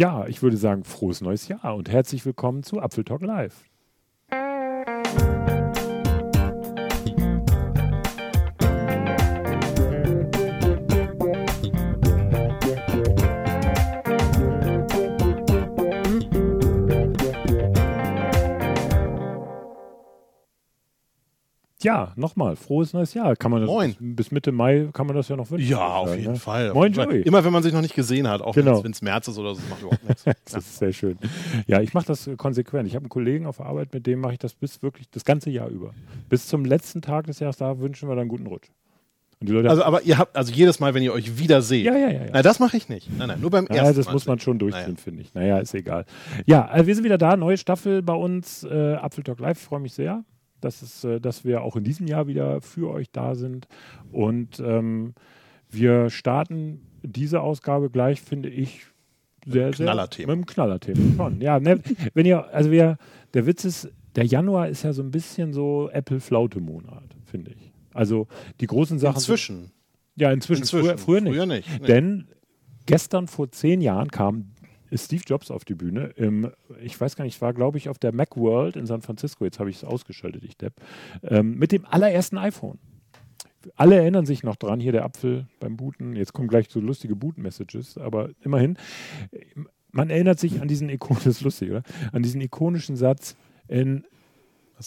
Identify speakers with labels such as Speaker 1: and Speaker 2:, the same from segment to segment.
Speaker 1: Ja, ich würde sagen, frohes neues Jahr und herzlich willkommen zu Apfel Talk Live. Ja, nochmal, frohes neues Jahr. Kann man das
Speaker 2: Moin.
Speaker 1: bis Mitte Mai kann man das ja noch wünschen.
Speaker 2: Ja, auf
Speaker 1: Ja,
Speaker 2: jeden
Speaker 1: ne?
Speaker 2: Fall.
Speaker 1: Moin, Joey.
Speaker 2: Immer wenn man sich noch nicht gesehen hat, auch
Speaker 1: Genau.
Speaker 2: wenn es März ist oder so, das macht überhaupt nichts.
Speaker 1: Das ist sehr schön. Ja, ich mache das konsequent. Ich habe einen Kollegen auf der Arbeit, mit dem mache ich das bis wirklich das ganze Jahr über. Bis zum letzten Tag des Jahres, da wünschen wir dann einen guten Rutsch.
Speaker 2: Also, aber ihr habt, also jedes Mal, wenn ihr euch wieder seht.
Speaker 1: Ja, ja, ja, ja.
Speaker 2: Na, das mache ich nicht. Nein, nein, nur beim
Speaker 1: Ja,
Speaker 2: ersten
Speaker 1: das
Speaker 2: Mal
Speaker 1: muss man schon durchziehen,
Speaker 2: Naja.
Speaker 1: finde ich. Naja, ist egal. Ja, also wir sind wieder da, neue Staffel bei uns, äh, Apfel Talk Live. Ich freue mich sehr, dass, es, äh, dass wir auch in diesem Jahr wieder für euch da sind. Und ähm, wir starten diese Ausgabe gleich, finde ich, sehr, sehr mit einem Knallerthema. Schon. Ja, ne, wenn ihr, also wir, der Witz ist, der Januar ist ja so ein bisschen so Apple-Flaute-Monat, finde ich. Also die großen Sachen. sind-
Speaker 2: Inzwischen.
Speaker 1: ja, inzwischen.
Speaker 2: Inzwischen.
Speaker 1: Früher, früher nicht.
Speaker 2: Früher nicht. Nee.
Speaker 1: Denn gestern vor zehn Jahren kam Steve Jobs auf die Bühne. Im, ich weiß gar nicht, ich war, glaube ich, auf der Macworld in San Francisco. Jetzt habe ich es ausgeschaltet, ich Depp. Ähm, mit dem allerersten iPhone. Alle erinnern sich noch dran, hier der Apfel beim Booten. Jetzt kommen gleich so lustige Boot-Messages, aber immerhin. Man erinnert sich an diesen Ikon, das ist lustig, oder? An diesen ikonischen Satz in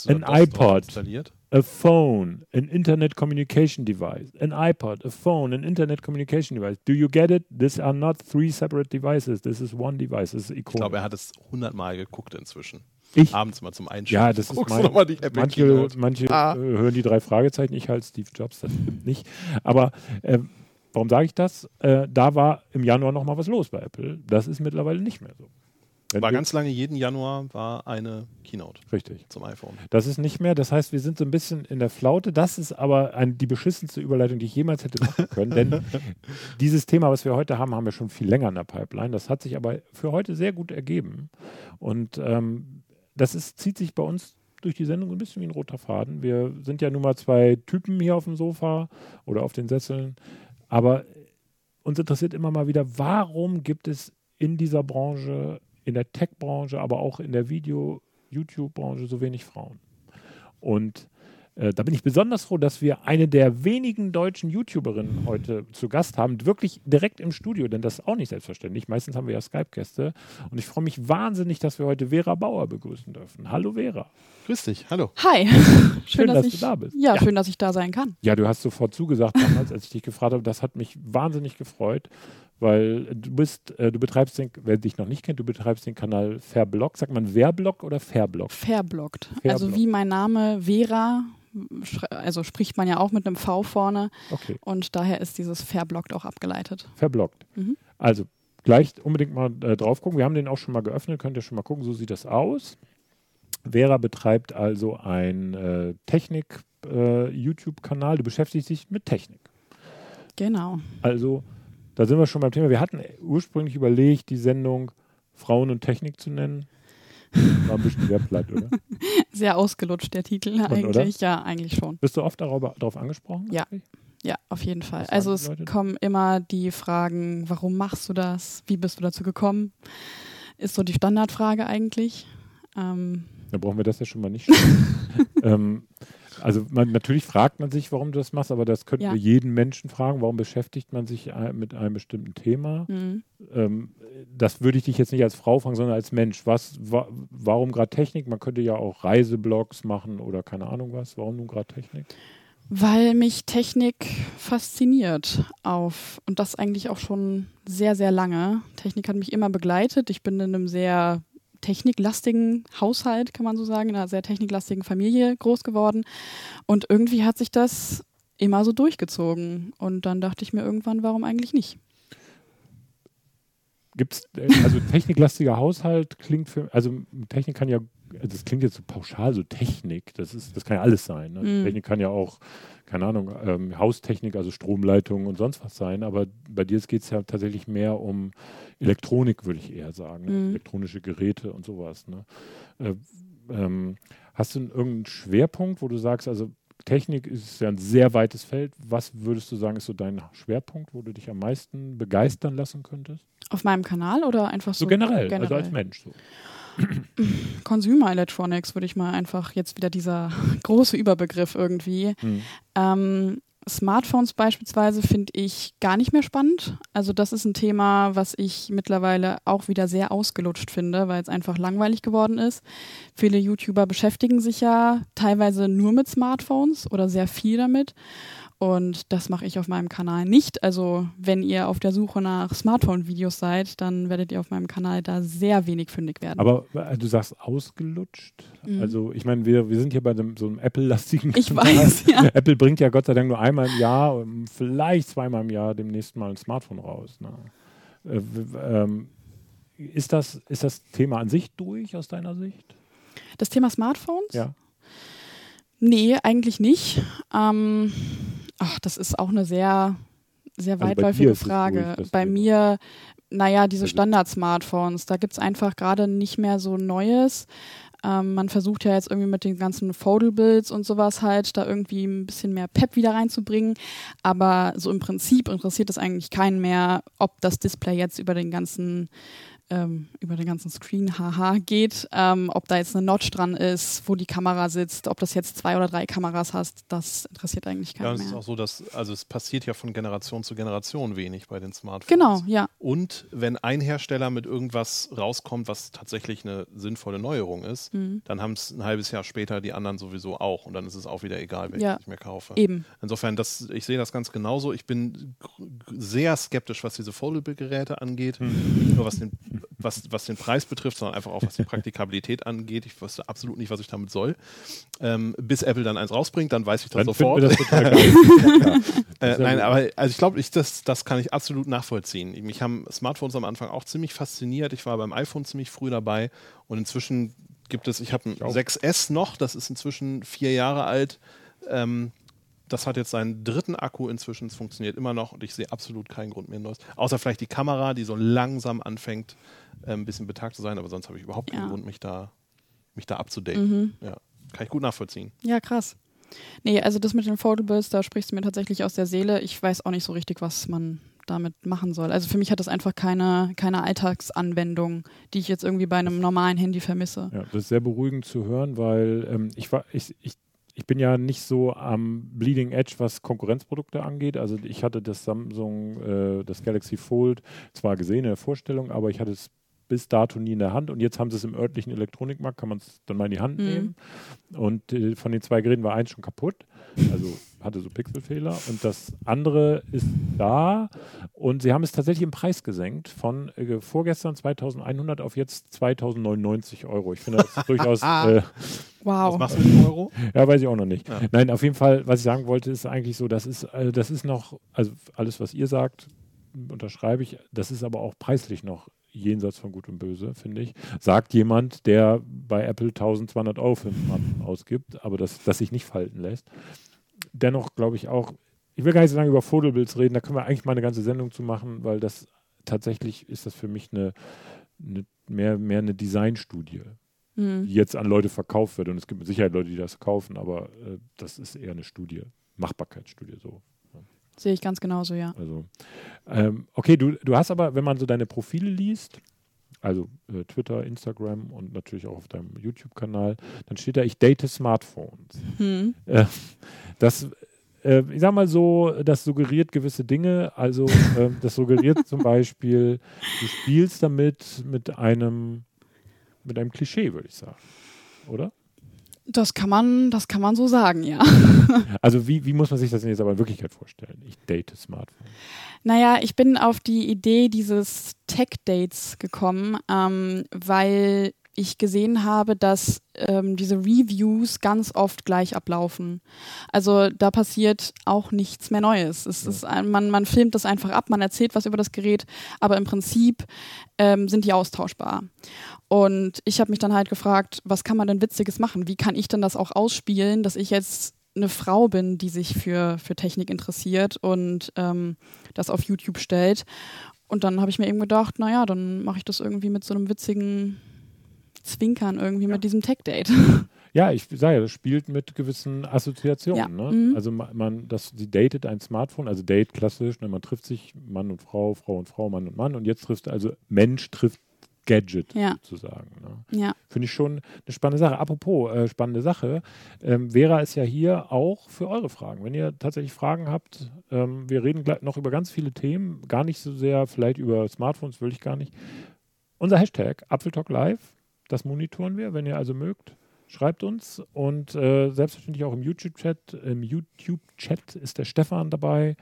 Speaker 1: ein iPod.
Speaker 2: installiert?
Speaker 1: A phone, an internet communication device, an iPod, a phone, an internet communication device. Do you get it? These are not three separate devices. This is one device. Das ist
Speaker 2: Ich
Speaker 1: ikonisch.
Speaker 2: glaube, er hat es hundertmal geguckt inzwischen.
Speaker 1: Ich?
Speaker 2: Abends mal zum Einschlafen.
Speaker 1: Ja, das ist mein,
Speaker 2: mal die Apple
Speaker 1: manche,
Speaker 2: Keynote.
Speaker 1: manche
Speaker 2: Ah.
Speaker 1: hören die drei Fragezeichen. Ich halt Steve Jobs, das stimmt nicht. Aber äh, warum sage ich das? Äh, da war im Januar noch mal was los bei Apple. Das ist mittlerweile nicht mehr so. Wenn
Speaker 2: War ganz lange, jeden Januar war eine Keynote
Speaker 1: richtig.
Speaker 2: zum iPhone.
Speaker 1: Das ist nicht mehr. Das heißt, wir sind so ein bisschen in der Flaute. Das ist aber ein, die beschissenste Überleitung, die ich jemals hätte machen können. Denn dieses Thema, was wir heute haben, haben wir schon viel länger in der Pipeline. Das hat sich aber für heute sehr gut ergeben. Und ähm, das ist, zieht sich bei uns durch die Sendung ein bisschen wie ein roter Faden. Wir sind ja nun mal zwei Typen hier auf dem Sofa oder auf den Sesseln. Aber uns interessiert immer mal wieder, warum gibt es in dieser Branche, in der Tech-Branche, aber auch in der Video- YouTube-Branche so wenig Frauen. Und äh, da bin ich besonders froh, dass wir eine der wenigen deutschen YouTuberinnen heute zu Gast haben, wirklich direkt im Studio, denn das ist auch nicht selbstverständlich. Meistens haben wir ja Skype-Gäste. Und ich freue mich wahnsinnig, dass wir heute Vera Bauer begrüßen dürfen. Hallo Vera.
Speaker 2: Grüß dich, hallo.
Speaker 3: Hi. Schön,
Speaker 1: dass
Speaker 3: ich,
Speaker 1: du da bist.
Speaker 3: Ja,
Speaker 1: Ja.
Speaker 3: schön, dass ich da sein kann.
Speaker 1: Ja, du hast sofort zugesagt damals, als ich dich gefragt habe. Das hat mich wahnsinnig gefreut, weil du bist, äh, du betreibst den, wer dich noch nicht kennt, du betreibst den Kanal Fairblog. Sagt man Verblog oder?
Speaker 3: Fairblockt.
Speaker 1: Fairblockt.
Speaker 3: Also wie mein Name Vera, also spricht man ja auch mit einem V vorne
Speaker 1: Okay,
Speaker 3: und daher ist dieses Fairblockt auch abgeleitet.
Speaker 1: verbloggt.
Speaker 3: Mhm.
Speaker 1: Also gleich unbedingt mal äh, drauf gucken. Wir haben den auch schon mal geöffnet, könnt ihr schon mal gucken, so sieht das aus. Vera betreibt also ein äh, Technik-YouTube-Kanal. du beschäftigst dich mit Technik.
Speaker 3: Genau.
Speaker 1: Also, da sind wir schon beim Thema. Wir hatten ursprünglich überlegt, die Sendung Frauen und Technik zu nennen. War ein bisschen sehr platt, oder?
Speaker 3: Sehr ausgelutscht der Titel eigentlich. Ja, eigentlich schon.
Speaker 1: Bist du oft darüber, darauf angesprochen?
Speaker 3: Ja.
Speaker 1: eigentlich?
Speaker 3: Ja, auf jeden Fall. Also es kommen immer die Fragen, warum machst du das? Wie bist du dazu gekommen? Ist so die Standardfrage eigentlich. Ähm,
Speaker 1: Dann brauchen wir das ja schon mal nicht. ähm, also man, natürlich fragt man sich, warum du das machst, aber das könnten
Speaker 3: Ja.
Speaker 1: wir jeden Menschen fragen. Warum beschäftigt man sich ein- mit einem bestimmten Thema?
Speaker 3: mh.
Speaker 1: Ähm, das würde ich dich jetzt nicht als Frau fragen, sondern als Mensch. Was, wa, warum gerade Technik? Man könnte ja auch Reiseblogs machen oder keine Ahnung was. Warum nun gerade Technik?
Speaker 3: Weil mich Technik fasziniert auf und das eigentlich auch schon sehr, sehr lange. Technik hat mich immer begleitet. Ich bin in einem sehr techniklastigen Haushalt, kann man so sagen, in einer sehr techniklastigen Familie groß geworden. Und irgendwie hat sich das immer so durchgezogen. Und dann dachte ich mir irgendwann, warum eigentlich nicht?
Speaker 1: Gibt's, also techniklastiger Haushalt klingt für, also Technik kann ja, das klingt jetzt so pauschal, so Technik, das ist, das kann ja alles sein. Ne?
Speaker 3: Mhm.
Speaker 1: Technik kann ja auch, keine Ahnung, ähm, Haustechnik, also Stromleitungen und sonst was sein, aber bei dir geht es ja tatsächlich mehr um Elektronik, würde ich eher sagen, ne?
Speaker 3: Mhm.
Speaker 1: elektronische Geräte und sowas. Ne? Äh, ähm, hast du irgendeinen Schwerpunkt, wo du sagst, also Technik ist ja ein sehr weites Feld. Was würdest du sagen, ist so dein Schwerpunkt, wo du dich am meisten begeistern lassen könntest?
Speaker 3: Auf meinem Kanal oder einfach so?
Speaker 1: So generell, generell. also als Mensch. So.
Speaker 3: Consumer Electronics würde ich mal einfach jetzt wieder dieser große Überbegriff irgendwie. Hm. Ähm, Smartphones beispielsweise finde ich gar nicht mehr spannend. Also das ist ein Thema, was ich mittlerweile auch wieder sehr ausgelutscht finde, weil es einfach langweilig geworden ist. Viele YouTuber beschäftigen sich ja teilweise nur mit Smartphones oder sehr viel damit. Und das mache ich auf meinem Kanal nicht. Also wenn ihr auf der Suche nach Smartphone-Videos seid, dann werdet ihr auf meinem Kanal da sehr wenig fündig werden.
Speaker 1: Aber äh, du sagst ausgelutscht. Mhm. Also ich meine, wir, wir sind hier bei dem, so einem Apple-lastigen
Speaker 3: Ich weiß, ja.
Speaker 1: Apple bringt ja Gott sei Dank nur einmal im Jahr, vielleicht zweimal im Jahr demnächst mal ein Smartphone raus. Ne? Äh, ähm, ist, das, ist das Thema an sich durch aus deiner Sicht?
Speaker 3: Das Thema Smartphones?
Speaker 1: Ja.
Speaker 3: Nee, eigentlich nicht. Ähm, ach, das ist auch eine sehr, sehr also weitläufige Frage. Bei mir, naja, diese Standard-Smartphones, da gibt es einfach gerade nicht mehr so Neues. Ähm, man versucht ja jetzt irgendwie mit den ganzen Foldables und sowas halt da irgendwie ein bisschen mehr Pep wieder reinzubringen. Aber so im Prinzip interessiert es eigentlich keinen mehr, ob das Display jetzt über den ganzen ähm, über den ganzen Screen haha geht, ähm, ob da jetzt eine Notch dran ist, wo die Kamera sitzt, ob das jetzt zwei oder drei Kameras hast, das interessiert eigentlich keinen
Speaker 2: ja,
Speaker 3: mehr.
Speaker 2: Ja, es ist auch so, dass also es passiert ja von Generation zu Generation wenig bei den Smartphones.
Speaker 3: Genau, ja.
Speaker 2: Und wenn ein Hersteller mit irgendwas rauskommt, was tatsächlich eine sinnvolle Neuerung ist, mhm. dann haben es ein halbes Jahr später die anderen sowieso auch und dann ist es auch wieder egal, welches ja, ich mir kaufe.
Speaker 3: Eben.
Speaker 2: Insofern, das, ich sehe das ganz genauso. Ich bin sehr skeptisch, was diese Foldable-Geräte angeht, mhm. nur was den was, was den Preis betrifft, sondern einfach auch was die Praktikabilität angeht. Ich wusste absolut nicht, was ich damit soll. Ähm, bis Apple dann eins rausbringt, dann weiß ich das dann sofort. Das äh, nein, aber also ich glaube, ich, das, das kann ich absolut nachvollziehen. Mich haben Smartphones am Anfang auch ziemlich fasziniert. Ich war beim iPhone ziemlich früh dabei und inzwischen gibt es, ich habe ein 6S noch, das ist inzwischen vier Jahre alt. Ähm, das hat jetzt seinen dritten Akku inzwischen, es funktioniert immer noch und ich sehe absolut keinen Grund mehr Neues. Außer vielleicht die Kamera, die so langsam anfängt, äh, ein bisschen betagt zu sein, aber sonst habe ich überhaupt keinen Grund, mich da, mich da abzudaten. Mhm. Ja, kann ich gut nachvollziehen.
Speaker 3: Ja, krass. Nee, also das mit den Foldables, da sprichst du mir tatsächlich aus der Seele. Ich weiß auch nicht so richtig, was man damit machen soll. Also für mich hat das einfach keine, keine Alltagsanwendung, die ich jetzt irgendwie bei einem normalen Handy vermisse.
Speaker 1: Ja, das ist sehr beruhigend zu hören, weil ähm, ich war, ich, ich ich bin ja nicht so am Bleeding Edge, was Konkurrenzprodukte angeht. Also ich hatte das Samsung, äh, das Galaxy Fold zwar gesehen in der Vorstellung, aber ich hatte es bis dato nie in der Hand und jetzt haben sie es im örtlichen Elektronikmarkt, kann man es dann mal in die Hand mhm. nehmen. Und äh, von den zwei Geräten war eins schon kaputt, also hatte so Pixelfehler und das andere ist da und sie haben es tatsächlich im Preis gesenkt von äh, vorgestern 2100 auf jetzt 2099 Euro. Ich finde das durchaus. Äh,
Speaker 3: wow.
Speaker 2: Was machst du mit Euro?
Speaker 1: Ja, weiß ich auch noch nicht. Ja. Nein, auf jeden Fall, was ich sagen wollte, ist eigentlich so, das ist, äh, das ist noch, also alles, was ihr sagt, unterschreibe ich, das ist aber auch preislich noch jenseits von Gut und Böse, finde ich. Sagt jemand, der bei Apple 1200 Euro für einen Smartphone ausgibt, aber das, das sich nicht falten lässt. Dennoch glaube ich auch, ich will gar nicht so lange über Foldables reden, da können wir eigentlich mal eine ganze Sendung zu machen, weil das tatsächlich ist das für mich eine, eine mehr, mehr eine Designstudie, mhm. die jetzt an Leute verkauft wird. Und es gibt mit Sicherheit Leute, die das kaufen, aber äh, das ist eher eine Studie, Machbarkeitsstudie so.
Speaker 3: Sehe ich ganz genauso, ja.
Speaker 1: Also, ähm, okay, du, du hast aber, wenn man so deine Profile liest, also äh, Twitter, Instagram und natürlich auch auf deinem YouTube-Kanal, dann steht da, ich date Smartphones. Hm. Äh, das, äh, ich sag mal so, das suggeriert gewisse Dinge. Also, ähm, das suggeriert zum Beispiel, du spielst damit mit einem, mit einem Klischee, würde ich sagen. Oder?
Speaker 3: Das kann man, das kann man so sagen, ja.
Speaker 1: Also wie, wie muss man sich das denn jetzt aber in Wirklichkeit vorstellen? Ich date Smartphone.
Speaker 3: Naja, ich bin auf die Idee dieses Tech-Dates gekommen, ähm, weil ich gesehen habe, dass ähm, diese Reviews ganz oft gleich ablaufen. Also da passiert auch nichts mehr Neues. Es ist, man, man filmt das einfach ab, man erzählt was über das Gerät, aber im Prinzip ähm, sind die austauschbar. Und ich habe mich dann halt gefragt, was kann man denn Witziges machen? Wie kann ich denn das auch ausspielen, dass ich jetzt eine Frau bin, die sich für, für Technik interessiert und ähm, das auf YouTube stellt. Und dann habe ich mir eben gedacht, naja, dann mache ich das irgendwie mit so einem witzigen Augenzwinkern irgendwie
Speaker 1: Ja.
Speaker 3: mit diesem Tech-Date.
Speaker 1: Ja, ich sage ja, das spielt mit gewissen Assoziationen.
Speaker 3: Ja.
Speaker 1: Ne?
Speaker 3: Mhm.
Speaker 1: Also ma- man, das, sie datet ein Smartphone, also Date klassisch, ne? man trifft sich Mann und Frau, Frau und Frau, Mann und Mann und jetzt trifft also Mensch trifft Gadget
Speaker 3: Ja.
Speaker 1: sozusagen. Ne?
Speaker 3: ja.
Speaker 1: Finde ich schon eine spannende Sache. Apropos äh, spannende Sache, ähm, Vera ist ja hier auch für eure Fragen. Wenn ihr tatsächlich Fragen habt, ähm, wir reden noch über ganz viele Themen, gar nicht so sehr vielleicht über Smartphones, will ich gar nicht. Unser Hashtag Apfeltalk Live, das monitoren wir, wenn ihr also mögt. Schreibt uns und äh, selbstverständlich auch im YouTube-Chat. Im YouTube-Chat ist der Stefan dabei.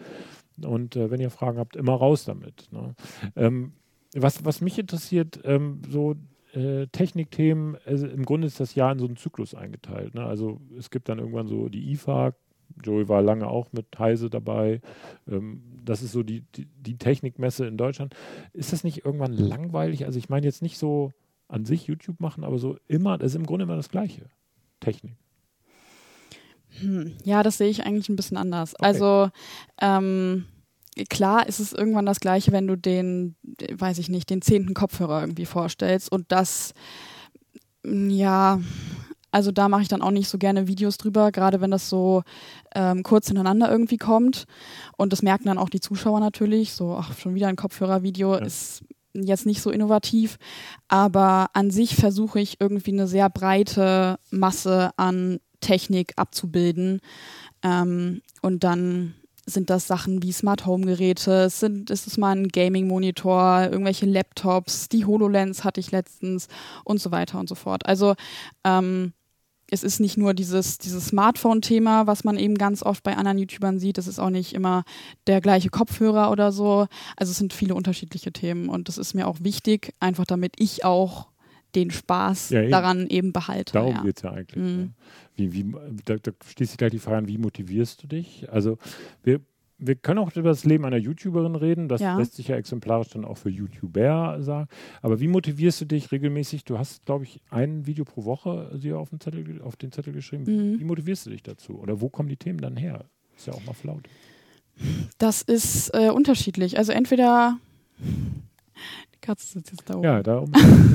Speaker 1: Und äh, wenn ihr Fragen habt, immer raus damit. Ne? Ähm, was, was mich interessiert, ähm, so äh, Technikthemen, also im Grunde ist das Jahr in so einen Zyklus eingeteilt. Ne? Also es gibt dann irgendwann so die IFA, Joey war lange auch mit Heise dabei. Ähm, das ist so die, die, die Technikmesse in Deutschland. Ist das nicht irgendwann langweilig? Also ich meine jetzt nicht so an sich YouTube machen, aber so immer, das ist im Grunde immer das Gleiche. Technik.
Speaker 3: Hm, Ja, das sehe ich eigentlich ein bisschen anders.
Speaker 1: Okay.
Speaker 3: Also ähm, klar ist es irgendwann das Gleiche, wenn du den, weiß ich nicht, den zehnten Kopfhörer irgendwie vorstellst und das, mm, ja, also da mache ich dann auch nicht so gerne Videos drüber, gerade wenn das so ähm, kurz hintereinander irgendwie kommt. Und das merken dann auch die Zuschauer natürlich. So, ach, schon wieder ein Kopfhörervideo
Speaker 1: Ja.
Speaker 3: ist jetzt nicht so innovativ. Aber an sich versuche ich irgendwie eine sehr breite Masse an Technik abzubilden. Ähm, und dann sind das Sachen wie Smart Home Geräte, es sind, ist es mal ein Gaming Monitor, irgendwelche Laptops, die HoloLens hatte ich letztens und so weiter und so fort. Also ähm, es ist nicht nur dieses, dieses Smartphone-Thema, was man eben ganz oft bei anderen YouTubern sieht. Es ist auch nicht immer der gleiche Kopfhörer oder so. Also es sind viele unterschiedliche Themen und das ist mir auch wichtig, einfach damit ich auch den Spaß
Speaker 1: Ja, eben.
Speaker 3: daran eben behalte.
Speaker 1: Darum
Speaker 3: ja.
Speaker 1: geht es ja eigentlich.
Speaker 3: Mhm.
Speaker 1: Ne? Wie, wie, da, da schließt sich gleich die Frage an, wie motivierst du dich? Also wir, wir können auch über das Leben einer YouTuberin reden. Das
Speaker 3: Ja.
Speaker 1: lässt sich ja exemplarisch dann auch für YouTuber sagen. Aber wie motivierst du dich regelmäßig? Du hast, glaube ich, ein Video pro Woche dir auf den Zettel, auf den Zettel geschrieben.
Speaker 3: Mhm.
Speaker 1: Wie motivierst du dich dazu? Oder wo kommen die Themen dann her? Ist ja auch mal flaut.
Speaker 3: Das ist äh, unterschiedlich. Also entweder die Katze sitzt jetzt da oben.
Speaker 1: Ja, da um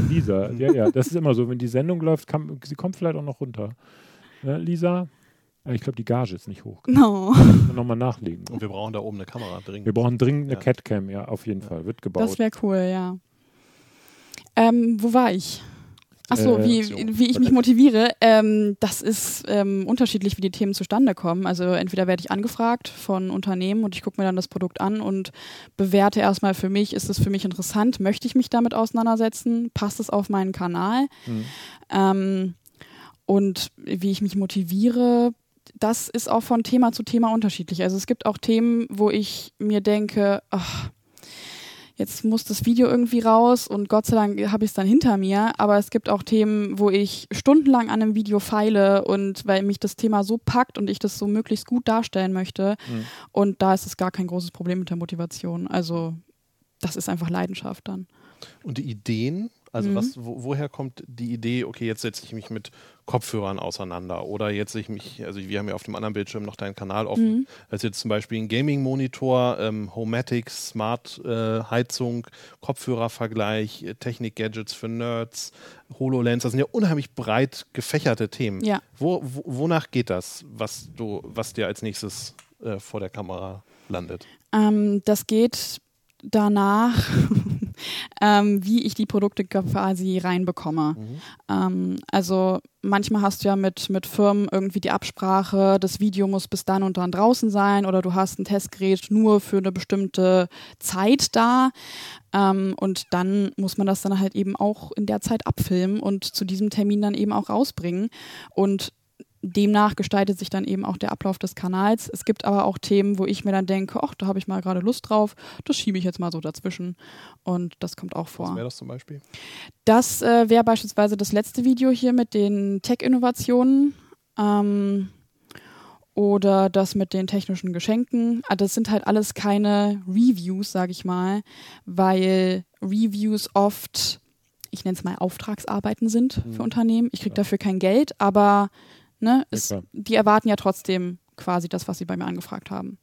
Speaker 1: Lisa. Ja, ja, das ist immer so. Wenn die Sendung läuft, kann, sie kommt vielleicht auch noch runter. Ne, Lisa? Ja, ich glaube, die Gage ist nicht hoch.
Speaker 3: No.
Speaker 1: Nochmal nachlegen.
Speaker 2: Und wir brauchen da oben eine Kamera dringend.
Speaker 1: Wir brauchen dringend eine
Speaker 2: Ja.
Speaker 1: Catcam, ja, auf jeden Fall. Wird gebaut.
Speaker 3: Das wäre cool, ja. Ähm, wo war ich? Achso,
Speaker 1: Äh,
Speaker 3: wie,
Speaker 2: so.
Speaker 3: wie ich mich motiviere. Ähm, das ist ähm, unterschiedlich, wie die Themen zustande kommen. Also entweder werde ich angefragt von Unternehmen und ich gucke mir dann das Produkt an und bewerte erstmal für mich, ist es für mich interessant, möchte ich mich damit auseinandersetzen, passt es auf meinen Kanal?
Speaker 1: Mhm.
Speaker 3: Ähm, und wie ich mich motiviere, das ist auch von Thema zu Thema unterschiedlich. Also es gibt auch Themen, wo ich mir denke, ach, jetzt muss das Video irgendwie raus und Gott sei Dank habe ich es dann hinter mir. Aber es gibt auch Themen, wo ich stundenlang an einem Video feile und weil mich das Thema so packt und ich das so möglichst gut darstellen möchte.
Speaker 1: Mhm.
Speaker 3: Und da ist es gar kein großes Problem mit der Motivation. Also das ist einfach Leidenschaft dann.
Speaker 2: Und die Ideen, also
Speaker 3: Mhm.
Speaker 2: was, wo, woher kommt die Idee, okay, jetzt setze ich mich mit Kopfhörern auseinander oder jetzt ich mich, also wir haben ja auf dem anderen Bildschirm noch deinen Kanal offen,
Speaker 3: Mhm.
Speaker 2: als jetzt zum Beispiel ein Gaming-Monitor, ähm, Homematic, Smart-Heizung, Kopfhörervergleich, äh, Technik-Gadgets für Nerds, HoloLens, das sind ja unheimlich breit gefächerte Themen.
Speaker 3: Ja.
Speaker 2: Wo, wo, wonach geht das, was du, was dir als nächstes äh, vor der Kamera landet?
Speaker 3: Ähm, das geht danach, ähm, wie ich die Produkte quasi reinbekomme.
Speaker 2: Mhm.
Speaker 3: Ähm, also manchmal hast du ja mit, mit Firmen irgendwie die Absprache, das Video muss bis dann und dann draußen sein oder du hast ein Testgerät nur für eine bestimmte Zeit da. Ähm, und dann muss man das dann halt eben auch in der Zeit abfilmen und zu diesem Termin dann eben auch rausbringen. Und demnach gestaltet sich dann eben auch der Ablauf des Kanals. Es gibt aber auch Themen, wo ich mir dann denke, ach, da habe ich mal gerade Lust drauf, das schiebe ich jetzt mal so dazwischen. Und das kommt auch
Speaker 2: Was
Speaker 3: vor.
Speaker 2: wäre das zum Beispiel?
Speaker 3: Das äh, wäre beispielsweise das letzte Video hier mit den Tech-Innovationen. Ähm, oder das mit den technischen Geschenken. Ah, Das sind halt alles keine Reviews, sage ich mal, weil Reviews oft, ich nenne es mal Auftragsarbeiten sind
Speaker 2: Mhm.
Speaker 3: für Unternehmen. Ich kriege dafür kein Geld, aber ne,
Speaker 1: Ja,
Speaker 3: es,
Speaker 1: klar.
Speaker 3: die erwarten ja trotzdem quasi das, was sie bei mir angefragt haben.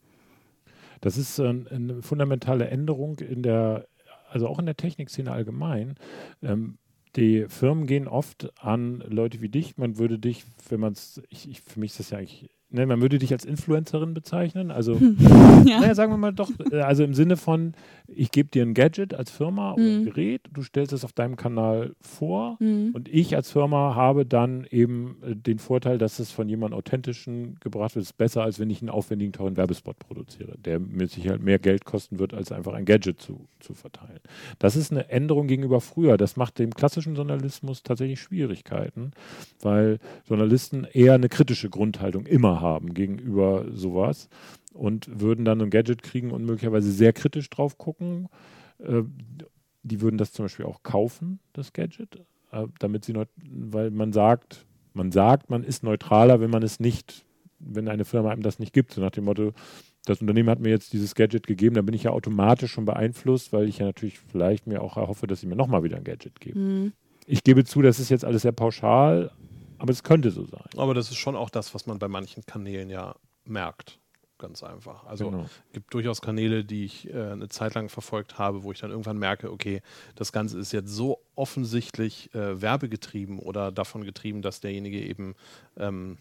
Speaker 1: Das ist äh, eine fundamentale Änderung in der, also auch in der Technikszene allgemein. Ähm, die Firmen gehen oft an Leute wie dich. Man würde dich, wenn man es, für mich ist das ja eigentlich ne, man würde dich als Influencerin bezeichnen. Also, ja. naja, sagen wir mal doch, äh, also im Sinne von, ich gebe dir ein Gadget als Firma oder ein mhm. Gerät, du stellst es auf deinem Kanal vor mhm. und ich als Firma habe dann eben äh, den Vorteil, dass es von jemandem authentischen gebracht wird. Das ist besser, als wenn ich einen aufwendigen, teuren Werbespot produziere, der mir sicher mehr Geld kosten wird, als einfach ein Gadget zu, zu verteilen. Das ist eine Änderung gegenüber früher. Das macht dem klassischen Journalismus tatsächlich Schwierigkeiten, weil Journalisten eher eine kritische Grundhaltung immer haben gegenüber sowas und würden dann ein Gadget kriegen und möglicherweise sehr kritisch drauf gucken. Äh, die würden das zum Beispiel auch kaufen, das Gadget, äh, damit sie, weil man sagt, man sagt, man ist neutraler, wenn man es nicht, wenn eine Firma einem das nicht gibt, so nach dem Motto, das Unternehmen hat mir jetzt dieses Gadget gegeben, dann bin ich ja automatisch schon beeinflusst, weil ich ja natürlich vielleicht mir auch erhoffe, dass sie mir nochmal wieder ein Gadget geben. Mhm. Ich gebe zu, das ist jetzt alles sehr pauschal, aber es könnte so sein.
Speaker 2: Aber das ist schon auch das, was man bei manchen Kanälen ja merkt ganz einfach. Also genau. gibt durchaus Kanäle, die ich äh, eine Zeit lang verfolgt habe, wo ich dann irgendwann merke, okay, das Ganze ist jetzt so offensichtlich äh, werbegetrieben oder davon getrieben, dass derjenige eben ähm,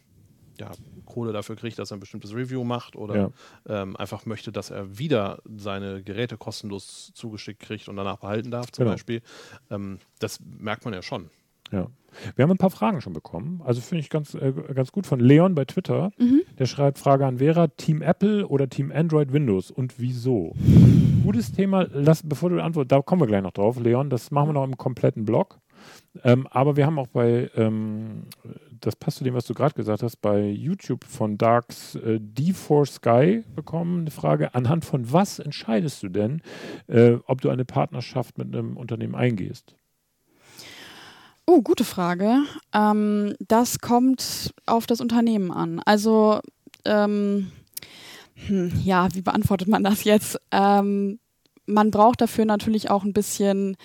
Speaker 2: ja, Kohle dafür kriegt, dass er ein bestimmtes Review macht oder ja. ähm, einfach möchte, dass er wieder seine Geräte kostenlos zugeschickt kriegt und danach behalten darf, zum genau. Beispiel. Ähm, das merkt man ja schon.
Speaker 1: Ja. Wir haben ein paar Fragen schon bekommen. Also finde ich ganz, äh, ganz gut von Leon bei Twitter. Mhm. Der schreibt Frage an Vera: Team Apple oder Team Android Windows und wieso? Gutes Thema. Lass, bevor du antwortest, da kommen wir gleich noch drauf, Leon. Das machen wir noch im kompletten Blog. Ähm, aber wir haben auch bei, ähm, das passt zu dem, was du gerade gesagt hast, bei YouTube von Darks äh, D4 Sky bekommen eine Frage: Anhand von was entscheidest du denn, äh, ob du eine Partnerschaft mit einem Unternehmen eingehst?
Speaker 3: Oh, gute Frage. Ähm, das kommt auf das Unternehmen an. Also, ähm, hm, ja, wie beantwortet man das jetzt? Ähm, man braucht dafür natürlich auch ein bisschen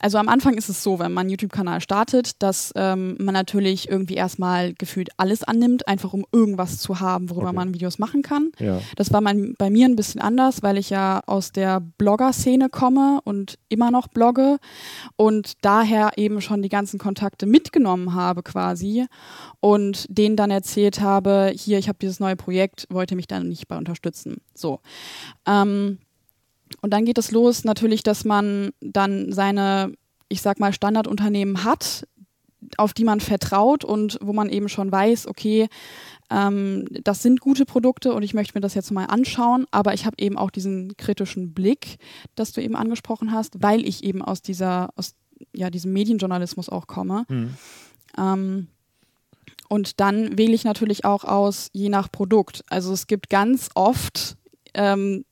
Speaker 3: also am Anfang ist es so, wenn man einen YouTube-Kanal startet, dass ähm, man natürlich irgendwie erstmal gefühlt alles annimmt, einfach um irgendwas zu haben, worüber okay. man Videos machen kann. Ja. Das war mein, bei mir ein bisschen anders, weil ich ja aus der Blogger-Szene komme und immer noch blogge und daher eben schon die ganzen Kontakte mitgenommen habe quasi und denen dann erzählt habe, hier, ich habe dieses neue Projekt, wollte mich da nicht bei unterstützen. So. Ähm, und dann geht es los natürlich, dass man dann seine, ich sag mal, Standardunternehmen hat, auf die man vertraut und wo man eben schon weiß, okay, ähm, das sind gute Produkte und ich möchte mir das jetzt mal anschauen, aber ich habe eben auch diesen kritischen Blick, das du eben angesprochen hast, weil ich eben aus dieser, aus ja, diesem Medienjournalismus auch komme. Mhm. Ähm, und dann wähle ich natürlich auch aus, je nach Produkt. Also es gibt ganz oft ähm,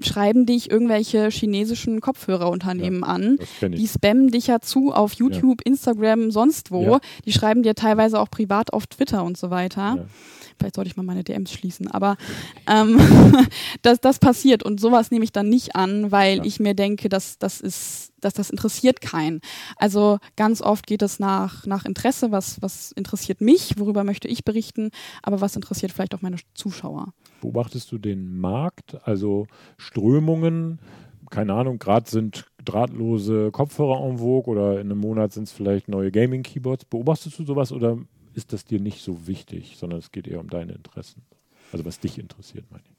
Speaker 3: schreiben dich irgendwelche chinesischen Kopfhörerunternehmen ja, an. Die spammen dich ja zu auf YouTube, ja. Instagram, sonst wo. Ja. Die schreiben dir teilweise auch privat auf Twitter und so weiter. Vielleicht sollte ich mal meine DMs schließen, aber ähm, das, das passiert und sowas nehme ich dann nicht an, weil ich mir denke, dass das ist, dass das interessiert keinen. Also ganz oft geht es nach, nach Interesse, was, was interessiert mich, worüber möchte ich berichten, aber was interessiert vielleicht auch meine Zuschauer.
Speaker 1: Beobachtest du den Markt, also Strömungen? Keine Ahnung, gerade sind drahtlose Kopfhörer en vogue oder in einem Monat sind es vielleicht neue Gaming-Keyboards. Beobachtest du sowas oder ist das dir nicht so wichtig, sondern es geht eher um deine Interessen? Also was dich interessiert, meine ich.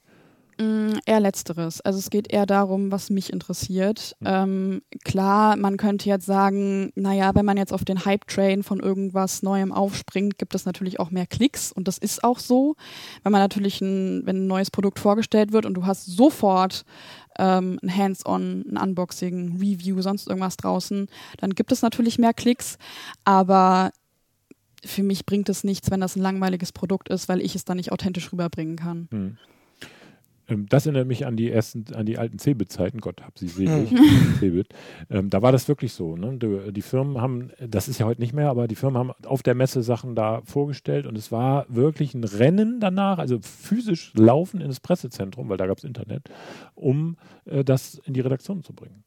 Speaker 3: Mm, eher letzteres. Also es geht eher darum, was mich interessiert. Mhm. Ähm, klar, man könnte jetzt sagen, naja, wenn man jetzt auf den Hype-Train von irgendwas Neuem aufspringt, gibt es natürlich auch mehr Klicks und das ist auch so. Wenn man natürlich ein, wenn ein neues Produkt vorgestellt wird und du hast sofort ähm, ein Hands-on, ein Unboxing, Review, sonst irgendwas draußen, dann gibt es natürlich mehr Klicks. Aber für mich bringt es nichts, wenn das ein langweiliges Produkt ist, weil ich es dann nicht authentisch rüberbringen kann. Mhm.
Speaker 1: Ähm, das erinnert mich an die ersten, an die alten Cebit-Zeiten, Gott hab sie selig, Cebit. Ähm, da war das wirklich so. Ne? Die, die, Firmen haben, das ist ja heute nicht mehr, aber die Firmen haben auf der Messe Sachen da vorgestellt und es war wirklich ein Rennen danach, also physisch laufen ins Pressezentrum, weil da gab es Internet, um äh, das in die Redaktion zu bringen.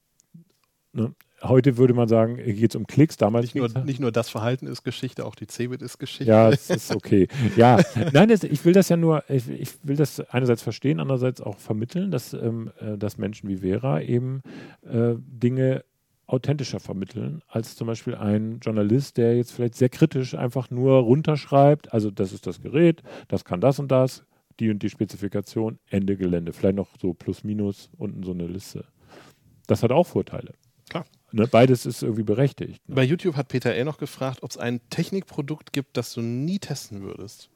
Speaker 1: Ne? Heute würde man sagen, geht es um Klicks. Damals
Speaker 2: nicht nur, nicht nur das Verhalten ist Geschichte, auch die Cebit ist Geschichte.
Speaker 1: Ja, das ist okay. ja, nein, das, ich will das ja nur, ich, ich, will das einerseits verstehen, andererseits auch vermitteln, dass, ähm, äh, dass Menschen wie Vera eben äh, Dinge authentischer vermitteln als zum Beispiel ein Journalist, der jetzt vielleicht sehr kritisch einfach nur runterschreibt, also das ist das Gerät, das kann das und das, die und die Spezifikation, Ende Gelände. Vielleicht noch so plus minus unten so eine Liste. Das hat auch Vorteile.
Speaker 2: Klar.
Speaker 1: Ne, beides ist irgendwie berechtigt. Ne?
Speaker 2: Bei YouTube hat Peter L. noch gefragt, ob es ein Technikprodukt gibt, das du nie testen würdest.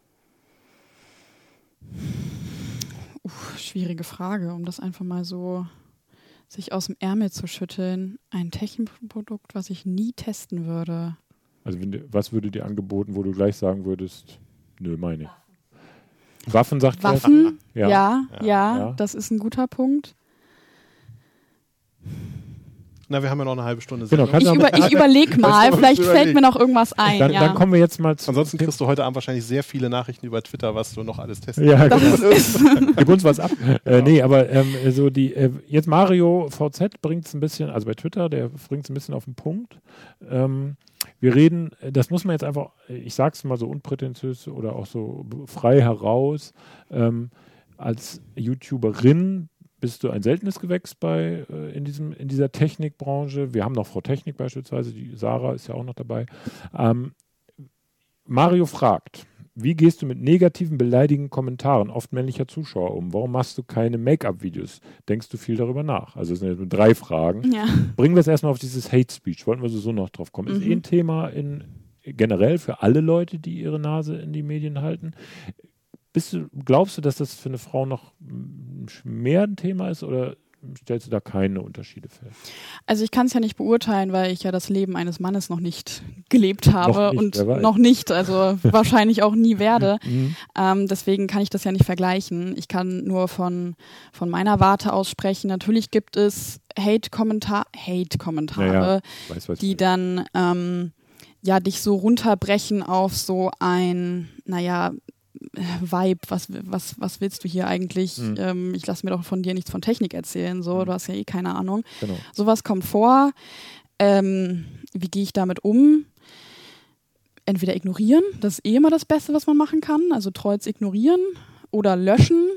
Speaker 3: Uff, schwierige Frage, um das einfach mal so sich aus dem Ärmel zu schütteln. Ein Technikprodukt, was ich nie testen würde.
Speaker 1: Also wenn, was würde dir angeboten, wo du gleich sagen würdest, nö, meine ich. Waffen sagt er?
Speaker 3: Waffen?
Speaker 1: Ja.
Speaker 3: Ja, ja,
Speaker 1: Ja.
Speaker 3: das ist ein guter Punkt.
Speaker 2: Na, wir haben ja noch eine halbe Stunde
Speaker 1: Genau,
Speaker 3: Ich,
Speaker 1: du
Speaker 3: über, ich überlege mal, vielleicht
Speaker 2: überlegen.
Speaker 3: fällt mir noch irgendwas ein.
Speaker 1: Dann,
Speaker 3: ja.
Speaker 1: dann kommen wir jetzt mal zu.
Speaker 2: Ansonsten kriegst du heute Abend wahrscheinlich sehr viele Nachrichten über Twitter, was du noch alles testest.
Speaker 1: Ja,
Speaker 3: das
Speaker 1: genau.
Speaker 3: ist,
Speaker 1: Gib uns was ab. Äh, nee, aber ähm, so die, äh, jetzt Mario VZ bringt es ein bisschen, also bei Twitter, der bringt es ein bisschen auf den Punkt. Ähm, wir reden, das muss man jetzt einfach, ich sag's mal so unprätentiös oder auch so frei heraus, ähm, als YouTuberin bist du ein seltenes Gewächs bei äh, in, diesem, in dieser Technikbranche. Wir haben noch Frau Technik beispielsweise, die Sarah ist ja auch noch dabei. Ähm, Mario fragt, wie gehst du mit negativen, beleidigenden Kommentaren oft männlicher Zuschauer um? Warum machst du keine Make-up-Videos? Denkst du viel darüber nach? Also es sind jetzt nur drei Fragen.
Speaker 3: ja.
Speaker 1: Bringen wir es erstmal auf dieses Hate Speech. Wollten wir so noch drauf kommen. Ist
Speaker 3: Mhm.
Speaker 1: eh ein Thema in, generell für alle Leute, die ihre Nase in die Medien halten. Bist du, glaubst du, dass das für eine Frau noch mehr ein Thema ist oder stellst du da keine Unterschiede fest?
Speaker 3: Also ich kann es ja nicht beurteilen, weil ich ja das Leben eines Mannes noch nicht gelebt habe
Speaker 1: nicht,
Speaker 3: und noch nicht, also wahrscheinlich auch nie werde.
Speaker 1: Mhm.
Speaker 3: Ähm, deswegen kann ich das ja nicht vergleichen. Ich kann nur von, von meiner Warte aus sprechen. Natürlich gibt es Hate-Kommentar, Hate-Kommentare,
Speaker 1: Naja,
Speaker 3: die
Speaker 1: weiß.
Speaker 3: dann ähm, ja dich so runterbrechen auf so ein, naja, Vibe, was, was, was willst du hier eigentlich?
Speaker 1: Mhm.
Speaker 3: Ähm, ich lasse mir doch von dir nichts von Technik erzählen, so,
Speaker 1: Mhm.
Speaker 3: du hast ja eh keine Ahnung.
Speaker 1: Genau.
Speaker 3: Sowas kommt vor. Ähm, wie gehe ich damit um? Entweder ignorieren, das ist eh immer das Beste, was man machen kann, also Trolls ignorieren oder löschen.